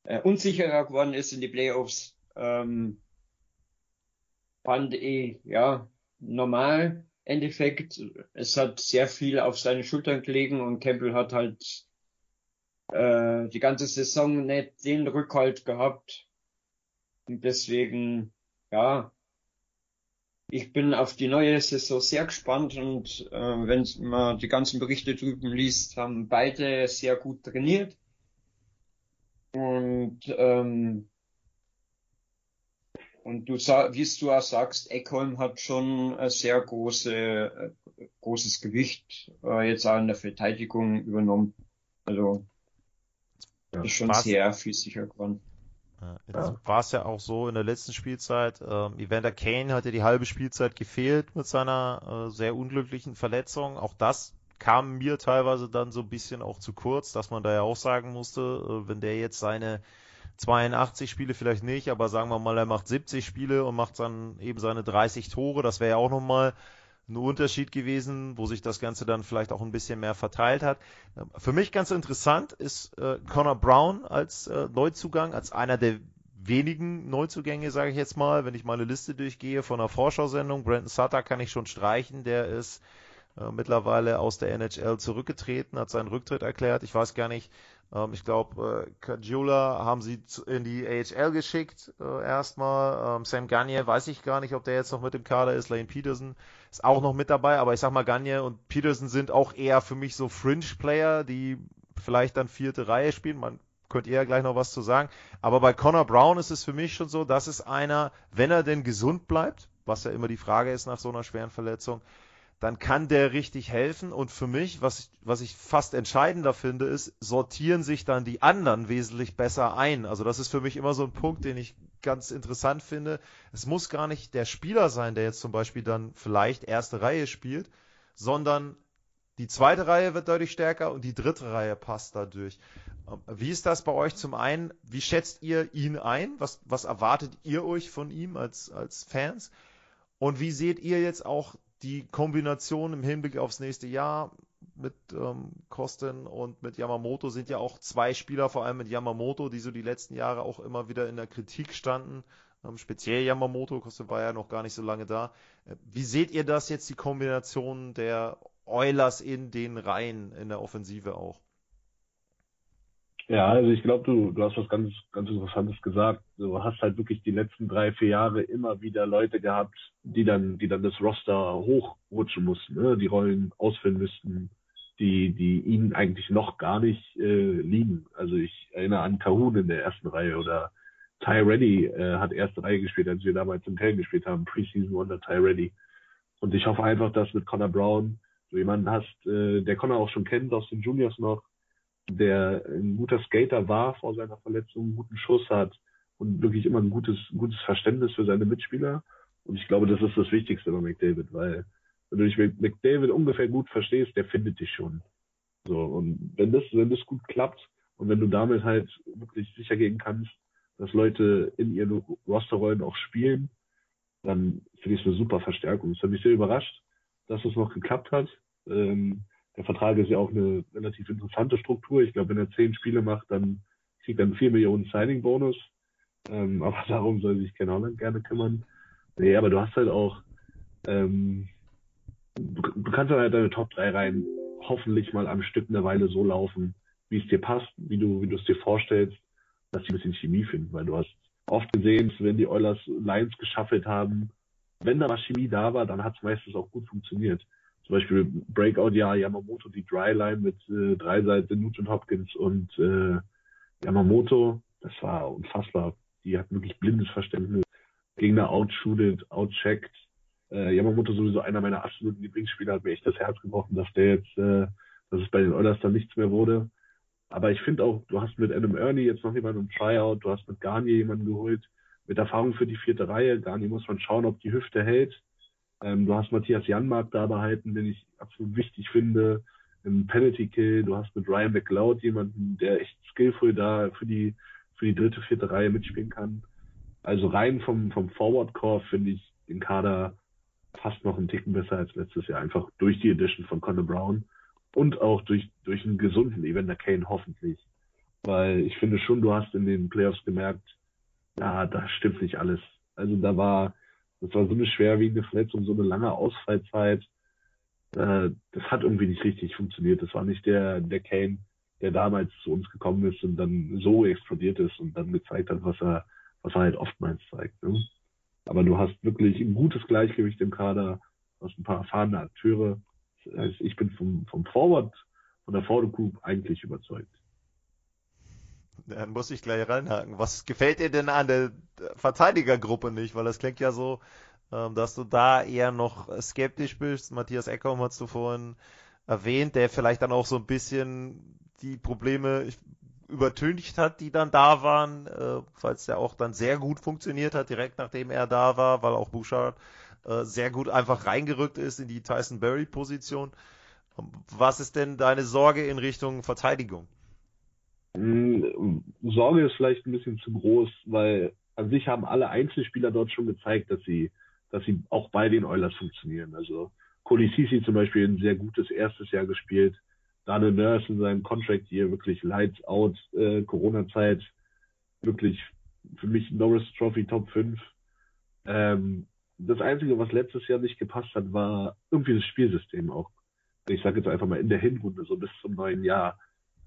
äh, unsicherer geworden ist in die Playoffs. Ähm, fand ich, ja, normal. Endeffekt, es hat sehr viel auf seine Schultern gelegen und Campbell hat halt äh, die ganze Saison nicht den Rückhalt gehabt. Und deswegen, ja, ich bin auf die neue Saison sehr gespannt und äh, wenn man die ganzen Berichte drüben liest, haben beide sehr gut trainiert. Und ähm, und du wie du auch sagst, Eckholm hat schon ein sehr große, äh, großes Gewicht äh, jetzt auch in der Verteidigung übernommen. Also ja. Ist schon war's, sehr physischer geworden.
Jetzt ja. war es ja auch so in der letzten Spielzeit. Ähm, Evander Kane hatte die halbe Spielzeit gefehlt mit seiner äh, sehr unglücklichen Verletzung. Auch das kam mir teilweise dann so ein bisschen auch zu kurz, dass man da ja auch sagen musste, äh, wenn der jetzt seine 82 Spiele vielleicht nicht, aber sagen wir mal, er macht 70 Spiele und macht dann eben seine 30 Tore, das wäre ja auch nochmal ein Unterschied gewesen, wo sich das Ganze dann vielleicht auch ein bisschen mehr verteilt hat. Für mich ganz interessant ist äh, Connor Brown als äh, Neuzugang, als einer der wenigen Neuzugänge, sage ich jetzt mal, wenn ich meine Liste durchgehe von einer Vorschau-Sendung. Brandon Sutter kann ich schon streichen, der ist äh, mittlerweile aus der NHL zurückgetreten, hat seinen Rücktritt erklärt. Ich weiß gar nicht, ähm, ich glaube, äh, Kajula haben sie in die AHL geschickt äh, erstmal. Ähm, Sam Gagne weiß ich gar nicht, ob der jetzt noch mit im Kader ist. Lane Peterson ist auch noch mit dabei, aber ich sag mal, Gagne und Peterson sind auch eher für mich so Fringe-Player, die vielleicht dann vierte Reihe spielen. Man könnt ihr ja gleich noch was zu sagen. Aber bei Connor Brown ist es für mich schon so, dass es einer, wenn er denn gesund bleibt, was ja immer die Frage ist nach so einer schweren Verletzung, dann kann der richtig helfen. Und für mich, was ich, was ich fast entscheidender finde, ist, sortieren sich dann die anderen wesentlich besser ein. Also das ist für mich immer so ein Punkt, den ich ganz interessant finde. Es muss gar nicht der Spieler sein, der jetzt zum Beispiel dann vielleicht erste Reihe spielt, sondern die zweite Reihe wird deutlich stärker und die dritte Reihe passt dadurch. Wie ist das bei euch zum einen? Wie schätzt ihr ihn ein? Was, was erwartet ihr euch von ihm als, als Fans? Und wie seht ihr jetzt auch die Kombination im Hinblick aufs nächste Jahr mit ähm, Kosten und mit Yamamoto sind ja auch zwei Spieler, vor allem mit Yamamoto, die so die letzten Jahre auch immer wieder in der Kritik standen. Ähm, speziell Yamamoto, Kosten war ja noch gar nicht so lange da. Äh, wie seht ihr das jetzt, die Kombination der Oilers in den Reihen in der Offensive auch?
Ja, also ich glaube, du, du hast was ganz, ganz Interessantes gesagt. Du hast halt wirklich die letzten drei, vier Jahre immer wieder Leute gehabt, die dann, die dann das Roster hochrutschen mussten, ne? die Rollen ausfüllen müssten, die, die ihnen eigentlich noch gar nicht äh, liegen. Also ich erinnere an Kahun in der ersten Reihe oder Ty Reddy äh, hat erste Reihe gespielt, als wir damals in Köln gespielt haben, Preseason Wonder Ty Reddy. Und ich hoffe einfach, dass mit Connor Brown du jemanden hast, äh, der Connor auch schon kennt aus den Juniors noch, der ein guter Skater war vor seiner Verletzung, einen guten Schuss hat und wirklich immer ein gutes, gutes Verständnis für seine Mitspieler. Und ich glaube, das ist das Wichtigste bei McDavid, weil wenn du dich mit McDavid ungefähr gut verstehst, der findet dich schon. So, und wenn das, wenn das gut klappt und wenn du damit halt wirklich sicher gehen kannst, dass Leute in ihren Rosterrollen auch spielen, dann finde ich es eine super Verstärkung. Das hat mich sehr überrascht, dass es noch geklappt hat. Ähm, der Vertrag ist ja auch eine relativ interessante Struktur. Ich glaube, wenn er zehn Spiele macht, dann kriegt er einen 4 Millionen Signing-Bonus. Ähm, aber darum soll sich Ken Holland gerne kümmern. Nee, aber du hast halt auch, ähm, du, du kannst halt deine Top 3 rein hoffentlich mal am Stück eine Weile so laufen, wie es dir passt, wie du, wie du es dir vorstellst, dass sie ein bisschen Chemie finden, weil du hast oft gesehen, wenn die Oilers Lines geschaffelt haben, wenn da mal Chemie da war, dann hat es meistens auch gut funktioniert zum Beispiel Breakout ja Yamamoto, die Dryline mit äh, drei Seiten Nugent Hopkins und äh, Yamamoto, das war unfassbar. Die hat wirklich blindes Verständnis. Gegner outshootet, outcheckt. Äh, Yamamoto sowieso einer meiner absoluten Lieblingsspieler, hat mir echt das Herz gebrochen, dass der jetzt, äh, dass es bei den Oilers dann nichts mehr wurde. Aber ich finde auch, du hast mit Adam Ernie jetzt noch jemanden im Tryout, du hast mit Garnier jemanden geholt, mit Erfahrung für die vierte Reihe. Garnier muss man schauen, ob die Hüfte hält. Ähm, du hast Matthias Janmark da behalten, den ich absolut wichtig finde. Im Penalty Kill, du hast mit Ryan McLeod jemanden, der echt skillful da für die, für die dritte, vierte Reihe mitspielen kann. Also rein vom, vom Forward Core finde ich den Kader fast noch einen Ticken besser als letztes Jahr. Einfach durch die Edition von Conor Brown und auch durch, durch einen gesunden Evander Kane hoffentlich. Weil ich finde schon, du hast in den Playoffs gemerkt, ja, da stimmt nicht alles. Also da war, das war so eine schwerwiegende Verletzung, so eine lange Ausfallzeit. Äh, das hat irgendwie nicht richtig funktioniert. Das war nicht der, der Kane, der damals zu uns gekommen ist und dann so explodiert ist und dann gezeigt hat, was er, was er halt oftmals zeigt. Ne? Aber du hast wirklich ein gutes Gleichgewicht im Kader, du hast ein paar erfahrene Akteure. Ich bin vom, vom Forward, von der Forward Group eigentlich überzeugt.
Dann muss ich gleich reinhaken. Was gefällt dir denn an der Verteidigergruppe nicht? Weil das klingt ja so, ähm, dass du da eher noch skeptisch bist. Matthias Eckholm hast du vorhin erwähnt, der vielleicht dann auch so ein bisschen die Probleme übertüncht hat, die dann da waren, äh, falls der auch dann sehr gut funktioniert hat, direkt nachdem er da war, weil auch Bouchard äh, sehr gut einfach reingerückt ist in die Tyson Berry Position. Was ist denn deine Sorge in Richtung Verteidigung?
Hm, Sorge ist vielleicht ein bisschen zu groß, weil an sich haben alle Einzelspieler dort schon gezeigt, dass sie, dass sie auch bei den Oilers funktionieren. Also Cody Sisi zum Beispiel ein sehr gutes erstes Jahr gespielt. Daniel Nurse in seinem Contract hier wirklich Lights Out, äh, Corona-Zeit, wirklich für mich Norris Trophy Top 5. Ähm, das Einzige, was letztes Jahr nicht gepasst hat, war irgendwie das Spielsystem auch. Ich sage jetzt einfach mal in der Hinrunde, so bis zum neuen Jahr.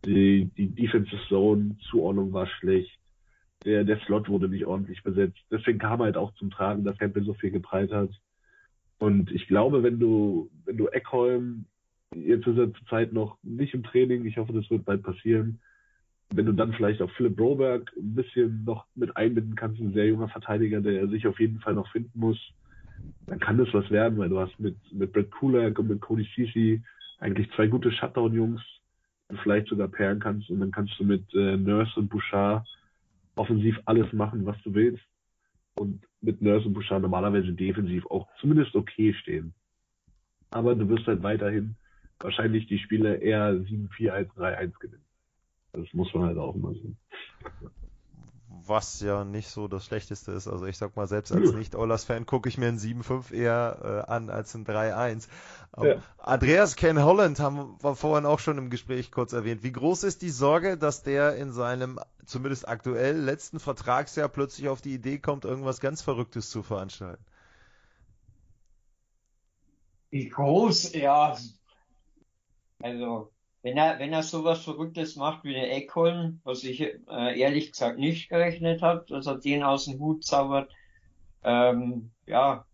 Die, die Defensive Zone Zuordnung war schlecht. Der, der Slot wurde nicht ordentlich besetzt. Deswegen kam halt auch zum Tragen, dass Hempel so viel geprallt hat. Und ich glaube, wenn du, wenn du Eckholm, jetzt ist er zurzeit noch nicht im Training, ich hoffe, das wird bald passieren, wenn du dann vielleicht auch Philipp Broberg ein bisschen noch mit einbinden kannst, ein sehr junger Verteidiger, der sich auf jeden Fall noch finden muss, dann kann das was werden, weil du hast mit, mit Brett Kulak und mit Cody Ceci eigentlich zwei gute Shutdown-Jungs, vielleicht sogar pairen kannst und dann kannst du mit äh, Nurse und Bouchard offensiv alles machen, was du willst und mit Nurse und Bouchard normalerweise defensiv auch zumindest okay stehen. Aber du wirst halt weiterhin wahrscheinlich die Spiele eher 7-4 als 3-1 gewinnen. Das muss man halt auch immer sehen
was ja nicht so das Schlechteste ist. Also ich sag mal, selbst als Nicht-Oilers-Fan gucke ich mir ein 7-5 eher äh, an als ein 3-1. Ja. Andreas Ken Holland haben wir vorhin auch schon im Gespräch kurz erwähnt. Wie groß ist die Sorge, dass der in seinem zumindest aktuell letzten Vertragsjahr plötzlich auf die Idee kommt, irgendwas ganz Verrücktes zu veranstalten?
Wie groß, ja. Also wenn er, wenn er sowas Verrücktes macht wie der Eckholm, was ich äh, ehrlich gesagt nicht gerechnet habe, dass er den aus dem Hut zaubert, ähm, ja,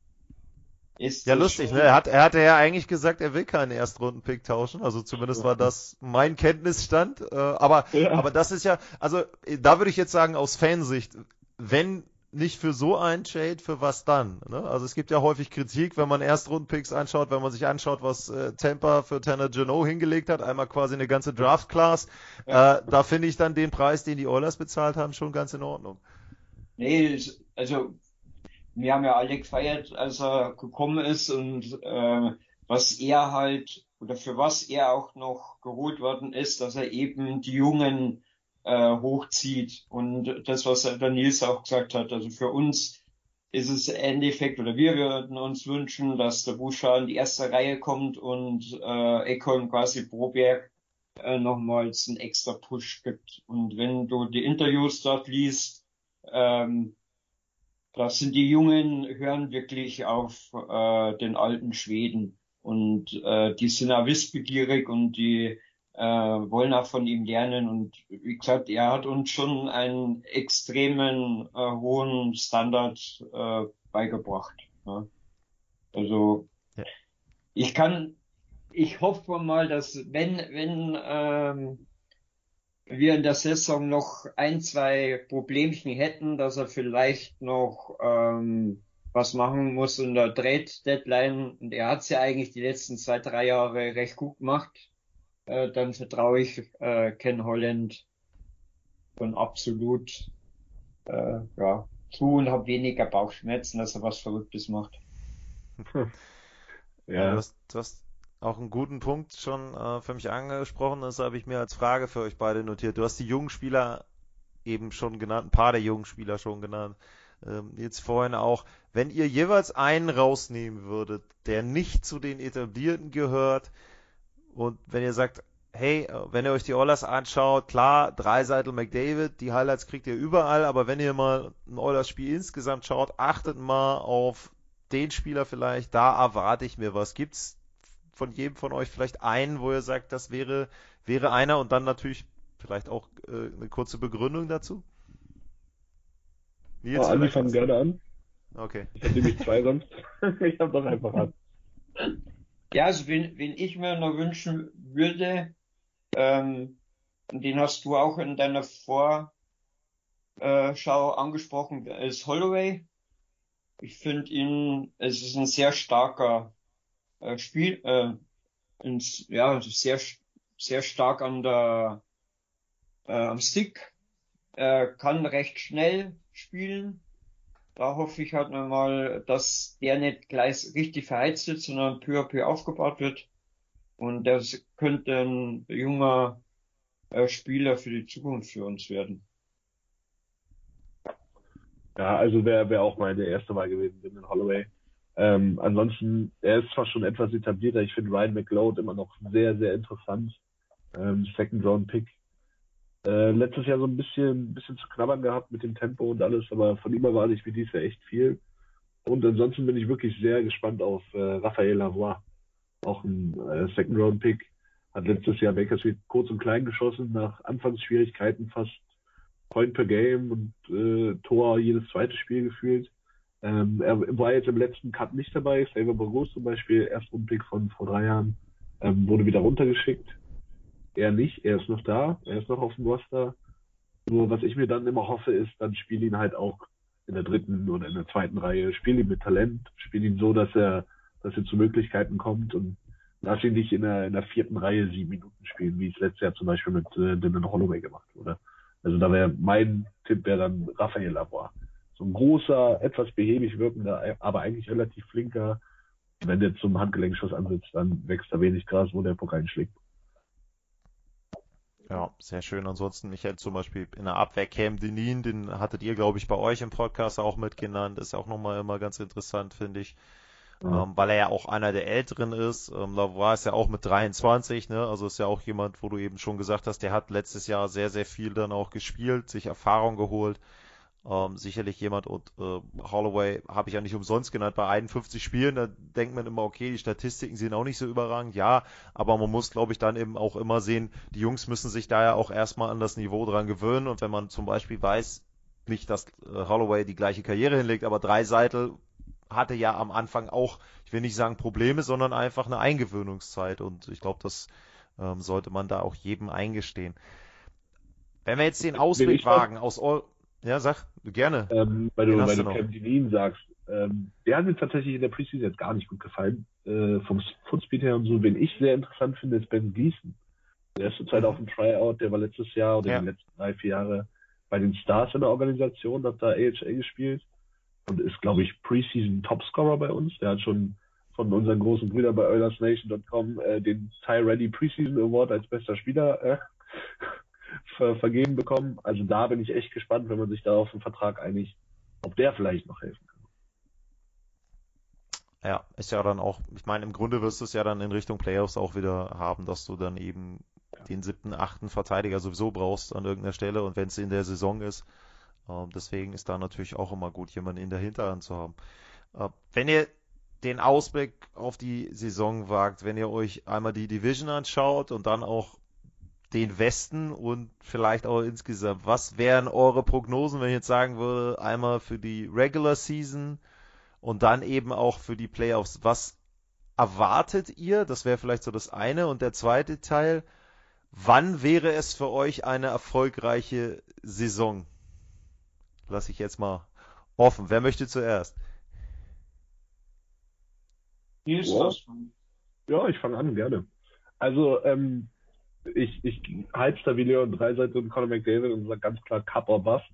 ist ja lustig, ne? Er hat, er hatte ja eigentlich gesagt, er will keinen Erstrunden-Pick tauschen. Also zumindest war das mein Kenntnisstand. Äh, aber, ja. aber das ist ja, also da würde ich jetzt sagen, aus Fansicht, wenn nicht für so ein Trade, für was dann? Ne? Also es gibt ja häufig Kritik, wenn man Erstrundpicks anschaut, wenn man sich anschaut, was äh, Tampa für Tanner Geno hingelegt hat, einmal quasi eine ganze Draft-Class. Ja. Äh, da finde ich dann den Preis, den die Oilers bezahlt haben, schon ganz in Ordnung.
Nee, also wir haben ja alle gefeiert, als er gekommen ist und äh, was er halt oder für was er auch noch geholt worden ist, dass er eben die jungen äh, hochzieht. Und das, was der Nils auch gesagt hat, also für uns ist es Endeffekt, oder wir würden uns wünschen, dass der Buscha in die erste Reihe kommt und äh, Ekon quasi Broberg äh, nochmals einen extra Push gibt. Und wenn du die Interviews dort liest, ähm, da sind die Jungen, hören wirklich auf äh, den alten Schweden. Und äh, die sind auch wissbegierig und die äh, wollen auch von ihm lernen. Und wie gesagt, er hat uns schon einen extremen äh, hohen Standard äh, beigebracht. Ja. Also ja. ich kann, ich hoffe mal, dass wenn, wenn ähm, wir in der Saison noch ein, zwei Problemchen hätten, dass er vielleicht noch ähm, was machen muss in der Trade-Deadline. Und er hat es ja eigentlich die letzten zwei, drei Jahre recht gut gemacht äh, dann vertraue ich äh, Ken Holland von absolut äh, ja, zu und habe weniger Bauchschmerzen, dass er was Verrücktes macht.
ja, ja du, hast, du hast auch einen guten Punkt schon äh, für mich angesprochen. Das habe ich mir als Frage für euch beide notiert. Du hast die jungen Spieler eben schon genannt, ein paar der jungen Spieler schon genannt. Ähm, jetzt vorhin auch, wenn ihr jeweils einen rausnehmen würdet, der nicht zu den etablierten gehört, und wenn ihr sagt, hey, wenn ihr euch die Oilers anschaut, klar, Dreiseitel McDavid, die Highlights kriegt ihr überall, aber wenn ihr mal ein Oilers-Spiel insgesamt schaut, achtet mal auf den Spieler vielleicht, da erwarte ich mir was. Gibt's von jedem von euch vielleicht einen, wo ihr sagt, das wäre, wäre einer und dann natürlich vielleicht auch äh, eine kurze Begründung dazu?
Nils, oh, Andi fangen gerne an.
Okay.
Ich hätte nämlich zwei sonst. ich habe doch einfach an.
Ja, also wenn, wenn ich mir noch wünschen würde, ähm, den hast du auch in deiner Vorschau angesprochen, ist Holloway. Ich finde ihn, es ist ein sehr starker äh, Spiel, äh, ein, ja, sehr, sehr stark an der, äh, am Stick, äh, kann recht schnell spielen, da hoffe ich halt mal, dass der nicht gleich richtig verheizt wird, sondern peu à peu aufgebaut wird. Und das könnte ein junger äh, Spieler für die Zukunft für uns werden.
Ja, also wäre wär auch meine erste Wahl gewesen, in Holloway. Ähm, ansonsten, er ist zwar schon etwas etablierter, ich finde Ryan McLeod immer noch sehr, sehr interessant. Ähm, Second Round Pick. Äh, letztes Jahr so ein bisschen, bisschen zu knabbern gehabt mit dem Tempo und alles, aber von ihm erwarte ich wie dies Jahr echt viel. Und ansonsten bin ich wirklich sehr gespannt auf äh, Raphael Lavoie. Auch ein äh, Second Round Pick. Hat letztes Jahr Bakersfield kurz und klein geschossen, nach Anfangsschwierigkeiten fast Point per Game und äh, Tor jedes zweite Spiel gefühlt. Ähm, er war jetzt im letzten Cut nicht dabei. Xavier Bogus zum Beispiel, Erstrundpick von vor drei Jahren, ähm, wurde wieder runtergeschickt. Er nicht, er ist noch da, er ist noch auf dem Roster. Nur was ich mir dann immer hoffe, ist, dann spiel ihn halt auch in der dritten oder in der zweiten Reihe, spiel ihn mit Talent, spiel ihn so, dass er, dass er zu Möglichkeiten kommt und lass ihn nicht in der, in der vierten Reihe sieben Minuten spielen, wie es letztes Jahr zum Beispiel mit äh, Dylan Holloway gemacht wurde. Also da wäre mein Tipp wäre dann Raphael Lavoie so ein großer, etwas behäbig wirkender, aber eigentlich relativ flinker. Wenn der zum Handgelenkschuss ansetzt, dann wächst da wenig Gras, wo der Puck einschlägt.
Ja, sehr schön. Ansonsten Michael zum Beispiel in der Abwehr Cam Denin, den hattet ihr, glaube ich, bei euch im Podcast auch mitgenannt. Ist auch nochmal immer ganz interessant, finde ich. Ja. Ähm, weil er ja auch einer der Älteren ist. Ähm, Lavoie ist ja auch mit 23, ne? Also ist ja auch jemand, wo du eben schon gesagt hast, der hat letztes Jahr sehr, sehr viel dann auch gespielt, sich Erfahrung geholt. Ähm, sicherlich jemand und äh, Holloway habe ich ja nicht umsonst genannt. Bei 51 Spielen, da denkt man immer, okay, die Statistiken sind auch nicht so überragend. Ja, aber man muss, glaube ich, dann eben auch immer sehen, die Jungs müssen sich da ja auch erstmal an das Niveau dran gewöhnen. Und wenn man zum Beispiel weiß, nicht, dass äh, Holloway die gleiche Karriere hinlegt, aber drei Seitel hatte ja am Anfang auch, ich will nicht sagen Probleme, sondern einfach eine Eingewöhnungszeit. Und ich glaube, das ähm, sollte man da auch jedem eingestehen. Wenn wir jetzt den Ausweg wagen aus Eu ja, sag, gerne.
Ähm, weil du, weil du Cam Denin sagst, ähm, der hat mir tatsächlich in der Preseason jetzt gar nicht gut gefallen. Äh, vom Footspeed her und so, wen ich sehr interessant finde, ist Ben Gleason. Der ist zurzeit mhm. auf dem Tryout, der war letztes Jahr oder ja. die letzten drei, vier Jahre bei den Stars in der Organisation, hat da AHA gespielt und ist, glaube ich, Preseason Topscorer bei uns. Der hat schon von unseren großen Brüdern bei OilersNation.com äh, den Ty Ready Preseason Award als bester Spieler äh, ver vergeben bekommen. Also da bin ich echt gespannt, wenn man sich da auf einen Vertrag einigt, ob der vielleicht noch helfen kann.
Ja, ist ja dann auch, ich meine, im Grunde wirst du es ja dann in Richtung Playoffs auch wieder haben, dass du dann eben ja. den siebten, achten Verteidiger sowieso brauchst an irgendeiner Stelle und wenn es in der Saison ist. Äh, deswegen ist da natürlich auch immer gut, jemanden in der Hinterhand zu haben. Äh, wenn ihr den Ausblick auf die Saison wagt, wenn ihr euch einmal die Division anschaut und dann auch den Westen und vielleicht auch insgesamt. Was wären eure Prognosen, wenn ich jetzt sagen würde, einmal für die Regular Season und dann eben auch für die Playoffs? Was erwartet ihr? Das wäre vielleicht so das eine. Und der zweite Teil, wann wäre es für euch eine erfolgreiche Saison? Lass ich jetzt mal offen. Wer möchte zuerst?
Ja, ich fange an, gerne. Also, ähm, ich, ich wie Leon Dreiseitel und Conor McDavid und sage ganz klar Cup or Bust.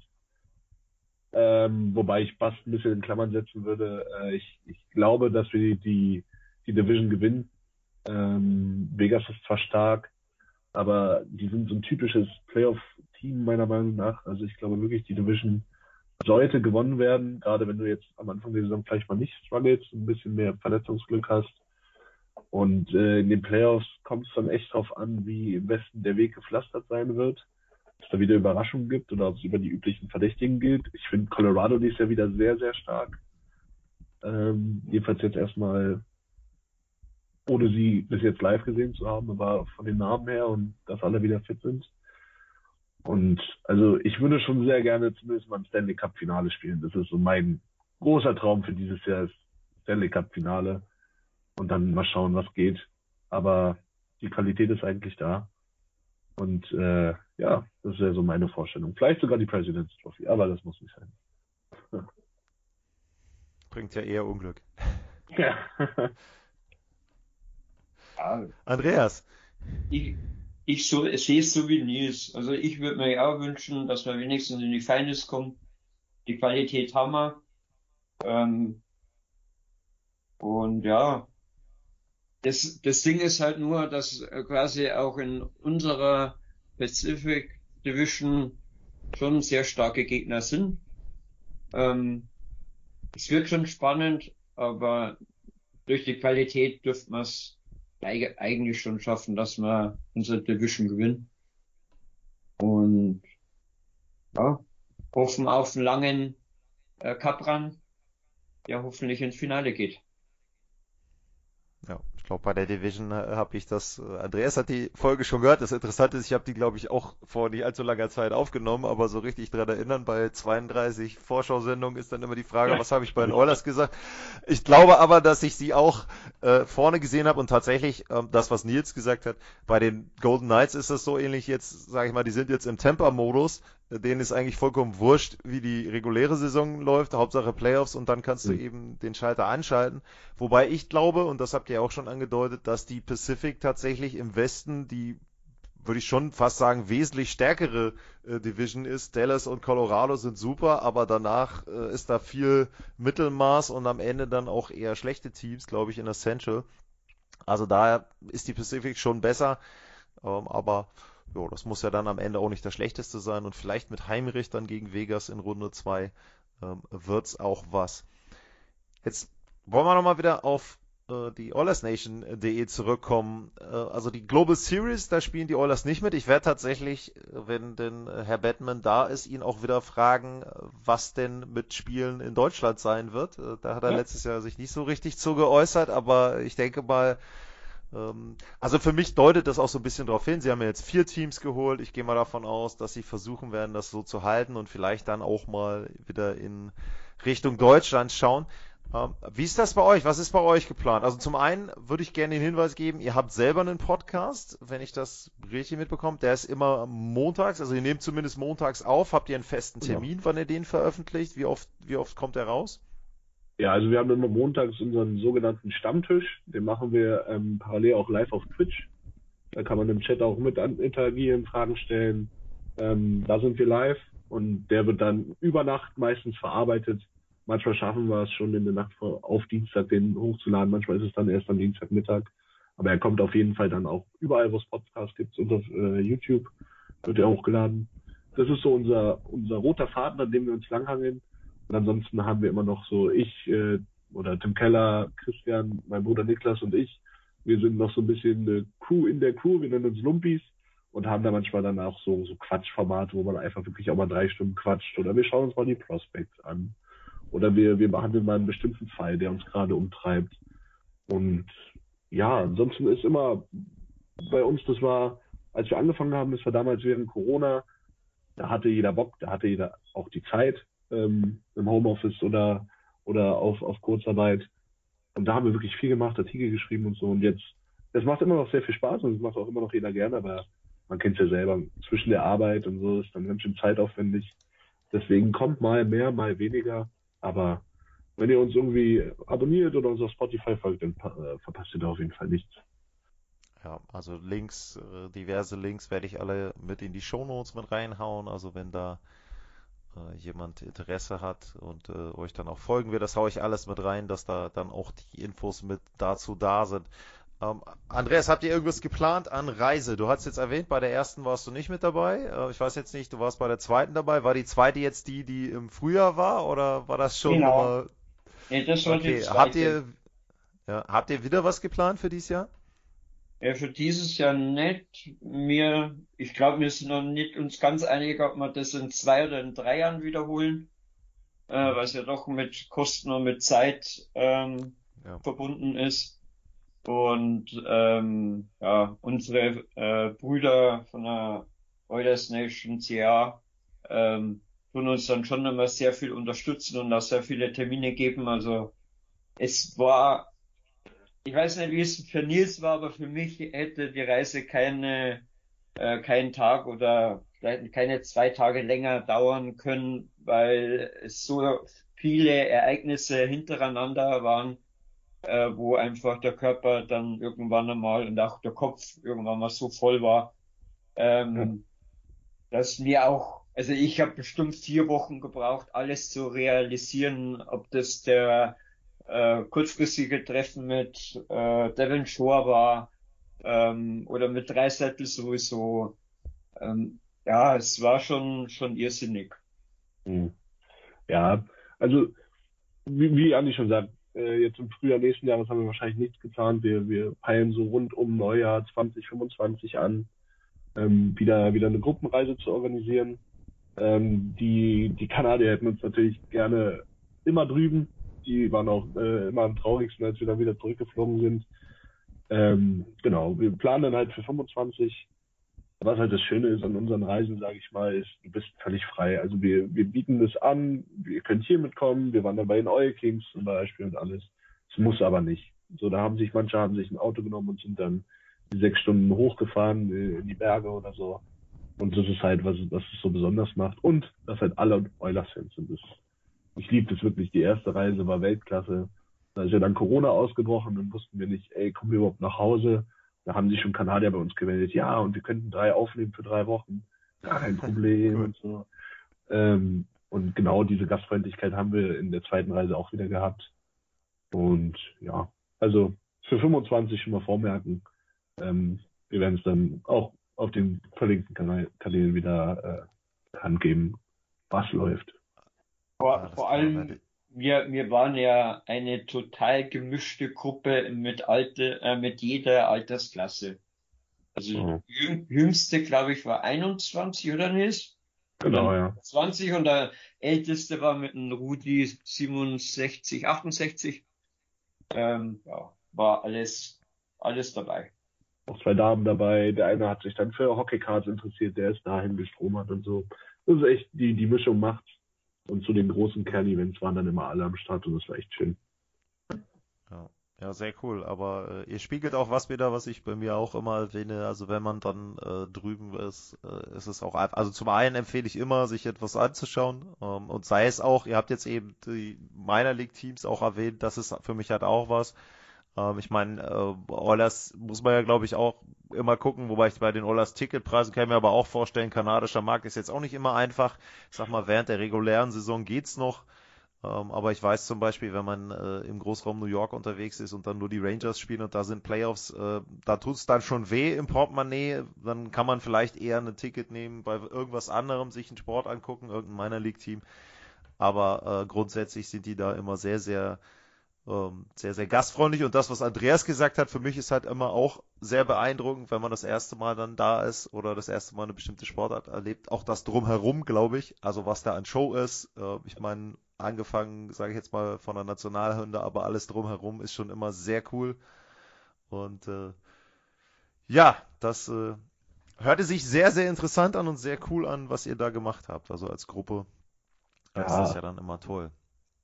Ähm, wobei ich Bust ein bisschen in Klammern setzen würde. Äh, ich, ich glaube, dass wir die, die Division gewinnen. Ähm, Vegas ist zwar stark, aber die sind so ein typisches Playoff-Team meiner Meinung nach. Also ich glaube wirklich, die Division sollte gewonnen werden, gerade wenn du jetzt am Anfang der Saison vielleicht mal nicht struggles, ein bisschen mehr Verletzungsglück hast. Und äh, in den Playoffs kommt es dann echt darauf an, wie im Westen der Weg gepflastert sein wird. Ob es da wieder Überraschungen gibt oder ob es über die üblichen Verdächtigen gilt. Ich finde Colorado die ist ja wieder sehr, sehr stark. Ähm, jedenfalls jetzt erstmal, ohne sie bis jetzt live gesehen zu haben, aber von den Namen her und dass alle wieder fit sind. Und also ich würde schon sehr gerne zumindest mal ein Stanley Cup Finale spielen. Das ist so mein großer Traum für dieses Jahr, Stanley Cup Finale und dann mal schauen, was geht. Aber die Qualität ist eigentlich da. Und äh, ja, das wäre so meine Vorstellung. Vielleicht sogar die President's Trophy, aber das muss nicht sein.
Bringt ja eher Unglück.
Ja.
Andreas.
Ich, ich, so, ich sehe es so wie Nils. Also ich würde mir auch wünschen, dass wir wenigstens in die Finals kommen. Die Qualität haben wir. Ähm, und ja, das, das Ding ist halt nur, dass äh, quasi auch in unserer Pacific Division schon sehr starke Gegner sind. Ähm, es wird schon spannend, aber durch die Qualität dürfte man es eigentlich schon schaffen, dass wir unsere Division gewinnen. Und ja, hoffen auf einen langen äh, Cup Run, der hoffentlich ins Finale geht.
Ja, ich glaube, bei der Division äh, habe ich das, äh, Andreas hat die Folge schon gehört. Das Interessante ist, ich habe die, glaube ich, auch vor nicht allzu langer Zeit aufgenommen, aber so richtig dran erinnern, bei 32 Vorschau-Sendungen ist dann immer die Frage, was habe ich bei den Oilers gesagt? Ich glaube aber, dass ich sie auch äh, vorne gesehen habe und tatsächlich ähm, das, was Nils gesagt hat, bei den Golden Knights ist das so ähnlich jetzt, sage ich mal, die sind jetzt im Temper-Modus denen ist eigentlich vollkommen wurscht, wie die reguläre Saison läuft, Hauptsache Playoffs und dann kannst du mhm. eben den Schalter anschalten. Wobei ich glaube, und das habt ihr auch schon angedeutet, dass die Pacific tatsächlich im Westen die würde ich schon fast sagen, wesentlich stärkere äh, Division ist. Dallas und Colorado sind super, aber danach äh, ist da viel Mittelmaß und am Ende dann auch eher schlechte Teams, glaube ich, in der Central. Also daher ist die Pacific schon besser, ähm, aber jo, das muss ja dann am Ende auch nicht das Schlechteste sein und vielleicht mit Heimrich dann gegen Vegas in Runde 2 ähm, wird's auch was. Jetzt wollen wir nochmal wieder auf äh, die OilersNation.de zurückkommen. Äh, also die Global Series, da spielen die Oilers nicht mit. Ich werde tatsächlich, wenn denn Herr Batman da ist, ihn auch wieder fragen, was denn mit Spielen in Deutschland sein wird. Äh, da hat er ja. letztes Jahr sich nicht so richtig zu geäußert, aber ich denke mal, also für mich deutet das auch so ein bisschen darauf hin. Sie haben ja jetzt vier Teams geholt. Ich gehe mal davon aus, dass sie versuchen werden, das so zu halten und vielleicht dann auch mal wieder in Richtung Deutschland schauen. Ähm, wie ist das bei euch? Was ist bei euch geplant? Also zum einen würde ich gerne den Hinweis geben, ihr habt selber einen Podcast, wenn ich das richtig mitbekomme. Der ist immer montags, also ihr nehmt zumindest montags auf. Habt ihr einen festen genau. Termin, ja. wann ihr den veröffentlicht? Wie oft, wie oft kommt der raus?
Ja, also wir haben immer montags unseren sogenannten Stammtisch. Den machen wir ähm, parallel auch live auf Twitch. Da kann man im Chat auch mit interagieren, Fragen stellen. Ähm, da sind wir live und der wird dann über Nacht meistens verarbeitet. Manchmal schaffen wir es schon in der Nacht auf Dienstag den hochzuladen. Manchmal ist es dann erst am Dienstagmittag. Aber er kommt auf jeden Fall dann auch überall, wo es Podcasts gibt, und auf äh, YouTube wird er hochgeladen. Das ist so unser, unser roter Faden, an dem wir uns langhangeln. Und ansonsten haben wir immer noch so ich äh, oder Tim Keller, Christian, mein Bruder Niklas und ich. Wir sind noch so ein bisschen eine Crew in der Crew, wir nennen uns Lumpis und haben da manchmal dann auch so, so Quatschformate, wo man einfach wirklich auch mal drei Stunden quatscht. Oder wir schauen uns mal die Prospects an. Oder wir, wir behandeln mal einen bestimmten Fall, der uns gerade umtreibt. Und ja, ansonsten ist immer bei uns, das war, als wir angefangen haben, das war damals während Corona, da hatte jeder Bock, da hatte jeder auch die Zeit ähm, im Homeoffice oder, oder auf, auf Kurzarbeit. Und da haben wir wirklich viel gemacht, Artikel geschrieben und so. Und jetzt, es macht immer noch sehr viel Spaß und es macht auch immer noch jeder gerne, aber man kennt es ja selber, zwischen der Arbeit und so ist dann ganz schön zeitaufwendig. Deswegen kommt mal mehr, mal weniger. Aber wenn ihr uns irgendwie abonniert oder uns auf Spotify folgt, dann äh, verpasst ihr da auf jeden Fall nichts.
Ja, also Links, äh, diverse Links werde ich alle mit in die Shownotes mit reinhauen. Also wenn da äh, jemand Interesse hat und äh, euch dann auch folgen will, das haue ich alles mit rein, dass da dann auch die Infos mit dazu da sind. Ähm, Andreas, habt ihr irgendwas geplant an Reise? Du hast jetzt erwähnt, bei der ersten warst du nicht mit dabei. Äh, ich weiß jetzt nicht, du warst bei der zweiten dabei. War die zweite jetzt die, die im Frühjahr war oder war das schon
genau. Nee, das war okay. die zweite.
Habt ihr, ja, habt ihr wieder was geplant für dieses Jahr?
Ja, für dieses Jahr nicht. Mir, ich glaube, wir sind noch nicht uns ganz einig, ob wir das in zwei oder in drei Jahren wiederholen, äh, weil es ja doch mit Kosten und mit Zeit ähm, ja. verbunden ist. Und ähm, ja, unsere äh, Brüder von der Oilers Nation CA ähm, tun uns dann schon immer sehr viel unterstützen und auch sehr viele Termine geben. Also es war ich weiß nicht, wie es für Nils war, aber für mich hätte die Reise keine, äh, keinen Tag oder vielleicht keine zwei Tage länger dauern können, weil es so viele Ereignisse hintereinander waren, äh, wo einfach der Körper dann irgendwann einmal und auch der Kopf irgendwann mal so voll war, ähm, ja. dass mir auch, also ich habe bestimmt vier Wochen gebraucht, alles zu realisieren, ob das der äh, kurzfristige Treffen mit äh, Devin Shore war ähm, oder mit Dreisettel sowieso. Ähm, ja, es war schon schon irrsinnig.
Hm. Ja, also wie, wie Andi schon sagt, äh, jetzt im Frühjahr nächsten Jahres haben wir wahrscheinlich nichts getan. Wir, wir peilen so rund um Neujahr 2025 an, ähm, wieder, wieder eine Gruppenreise zu organisieren. Ähm, die, die Kanadier hätten uns natürlich gerne immer drüben. Die waren auch äh, immer am traurigsten, als wir dann wieder zurückgeflogen sind. Ähm, genau, wir planen dann halt für 25 was halt das Schöne ist an unseren Reisen, sage ich mal, ist, du bist völlig frei. Also wir, wir bieten das an, ihr könnt hier mitkommen, wir waren dabei in Oil Kings zum Beispiel und alles. Es muss aber nicht. So, da haben sich, manche haben sich ein Auto genommen und sind dann sechs Stunden hochgefahren äh, in die Berge oder so. Und das ist halt, was, was es so besonders macht. Und dass halt alle Oilers-Fans sind. Das, ich liebe das wirklich. Die erste Reise war Weltklasse. Da ist ja dann Corona ausgebrochen und wussten wir nicht, ey, kommen wir überhaupt nach Hause? Da haben sich schon Kanadier bei uns gemeldet, ja, und wir könnten drei aufnehmen für drei Wochen. Gar kein Problem und so. Ähm, und genau diese Gastfreundlichkeit haben wir in der zweiten Reise auch wieder gehabt. Und ja, also für 25 schon mal vormerken. Ähm, wir werden es dann auch auf den verlinkten Kanälen wieder äh, angeben, was läuft.
Vor, vor allem wir, wir waren ja eine total gemischte Gruppe mit alte, äh, mit jeder Altersklasse. Also mhm. jüng, jüngste, glaube ich, war 21 oder nicht?
Genau, ja.
20 und der älteste war mit einem Rudi 67, 68. Ähm, ja, war alles, alles dabei.
Auch zwei Damen dabei. Der eine hat sich dann für Hockeycards interessiert, der ist dahin gestromert und so. Das ist echt, die, die Mischung macht und zu den großen Kern-Events waren dann immer alle am Start und das war echt schön.
Ja, ja sehr cool. Aber äh, ihr spiegelt auch was wieder, was ich bei mir auch immer erwähne. Also wenn man dann äh, drüben ist, äh, ist es auch einfach. Also zum einen empfehle ich immer, sich etwas anzuschauen. Ähm, und sei es auch, ihr habt jetzt eben die Minor League Teams auch erwähnt, das ist für mich halt auch was. Ähm, ich meine, äh, Oilers muss man ja, glaube ich, auch immer gucken, wobei ich bei den Oilers Ticketpreisen kann mir aber auch vorstellen, kanadischer Markt ist jetzt auch nicht immer einfach. Ich sag mal, während der regulären Saison geht's noch. Ähm, aber ich weiß zum Beispiel, wenn man äh, im Großraum New York unterwegs ist und dann nur die Rangers spielen und da sind Playoffs, äh, da tut's dann schon weh im Portemonnaie. Dann kann man vielleicht eher ein Ticket nehmen, bei irgendwas anderem sich einen Sport angucken, irgendein Minor League Team. Aber äh, grundsätzlich sind die da immer sehr, sehr ähm, sehr, sehr gastfreundlich. Und das, was Andreas gesagt hat, für mich ist halt immer auch sehr beeindruckend, wenn man das erste Mal dann da ist oder das erste Mal eine bestimmte Sportart erlebt. Auch das drumherum, glaube ich. Also was da an Show ist. Äh, ich meine, angefangen, sage ich jetzt mal, von der Nationalhymne, aber alles drumherum ist schon immer sehr cool. Und äh, ja, das äh, hörte sich sehr, sehr interessant an und sehr cool an, was ihr da gemacht habt. Also als Gruppe. Das ja. ist ja dann immer toll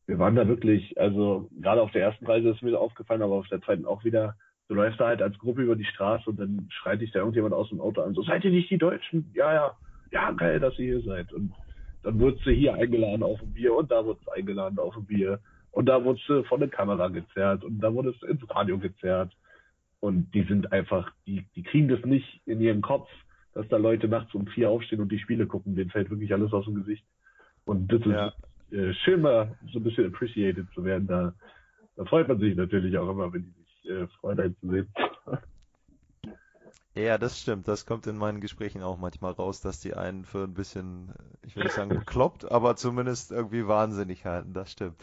wir waren da wirklich, also gerade auf der ersten Reise ist mir aufgefallen, aber auf der zweiten auch wieder. Du läufst da halt als Gruppe über die Straße und dann schreit dich da irgendjemand aus dem Auto an, so seid ihr nicht die Deutschen? Ja, ja, ja, geil, dass ihr hier seid. Und dann wurdest du hier eingeladen auf ein Bier und da wurdest du eingeladen auf ein Bier. Und da wurdest du von der Kamera gezerrt und da wurdest du ins Radio gezerrt. Und die sind einfach, die, die kriegen das nicht in ihren Kopf, dass da Leute nachts um vier aufstehen und die Spiele gucken. Denen fällt wirklich alles aus dem Gesicht. Und das ist, äh, schön mal so ein bisschen appreciated zu werden. Da, da freut man sich natürlich auch immer, wenn die sich äh, freuen, einen zu sehen.
Ja, das stimmt. Das kommt in meinen Gesprächen auch manchmal raus, dass die einen für ein bisschen, ich will nicht sagen bekloppt, aber zumindest irgendwie wahnsinnig halten. Das stimmt.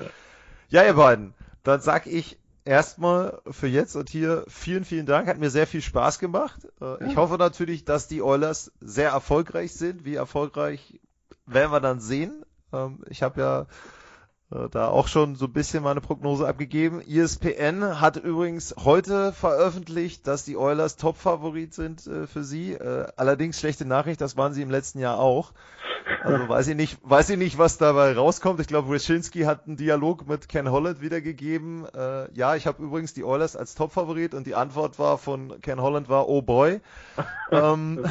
Ja, ihr beiden, dann sag ich erstmal für jetzt und hier vielen, vielen Dank. Hat mir sehr viel Spaß gemacht. Äh, ich hoffe natürlich, dass die Oilers sehr erfolgreich sind. Wie erfolgreich werden wir dann sehen. Ähm, ich habe ja äh, da auch schon so ein bisschen meine Prognose abgegeben. ESPN hat übrigens heute veröffentlicht, dass die Oilers Top-Favorit sind äh, für sie. Äh, allerdings schlechte Nachricht, das waren sie im letzten Jahr auch. Also weiß ich nicht, weiß ich nicht, was dabei rauskommt. Ich glaube, Wyszynski hat einen Dialog mit Ken Holland wiedergegeben. Ja, ich habe übrigens die Oilers als Top-Favorit und die Antwort war von Ken Holland war, oh boy. ähm,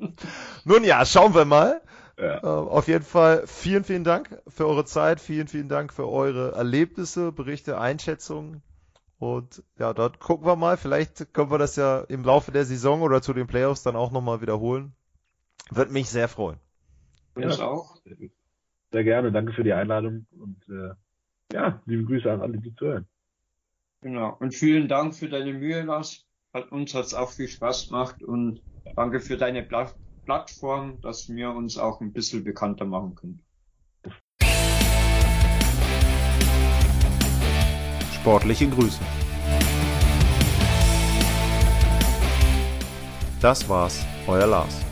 nun ja, schauen wir mal. Ja. Äh, auf jeden Fall vielen, vielen Dank für eure Zeit, vielen, vielen Dank für eure Erlebnisse, Berichte, Einschätzungen. Und ja, dort gucken wir mal. Vielleicht können wir das ja im Laufe der Saison oder zu den Playoffs dann auch nochmal wiederholen. Wird mich sehr freuen.
Ja, das auch.
Sehr gerne. Danke für die Einladung und äh, ja, liebe Grüße an alle, die zuhören.
Genau. Und vielen Dank für deine Mühe, Lars. Hat uns hat's auch viel Spaß gemacht und danke für deine Pla Plattform, dass wir uns auch ein bisschen bekannter machen können.
Sportliche Grüße. Das war's, euer Lars.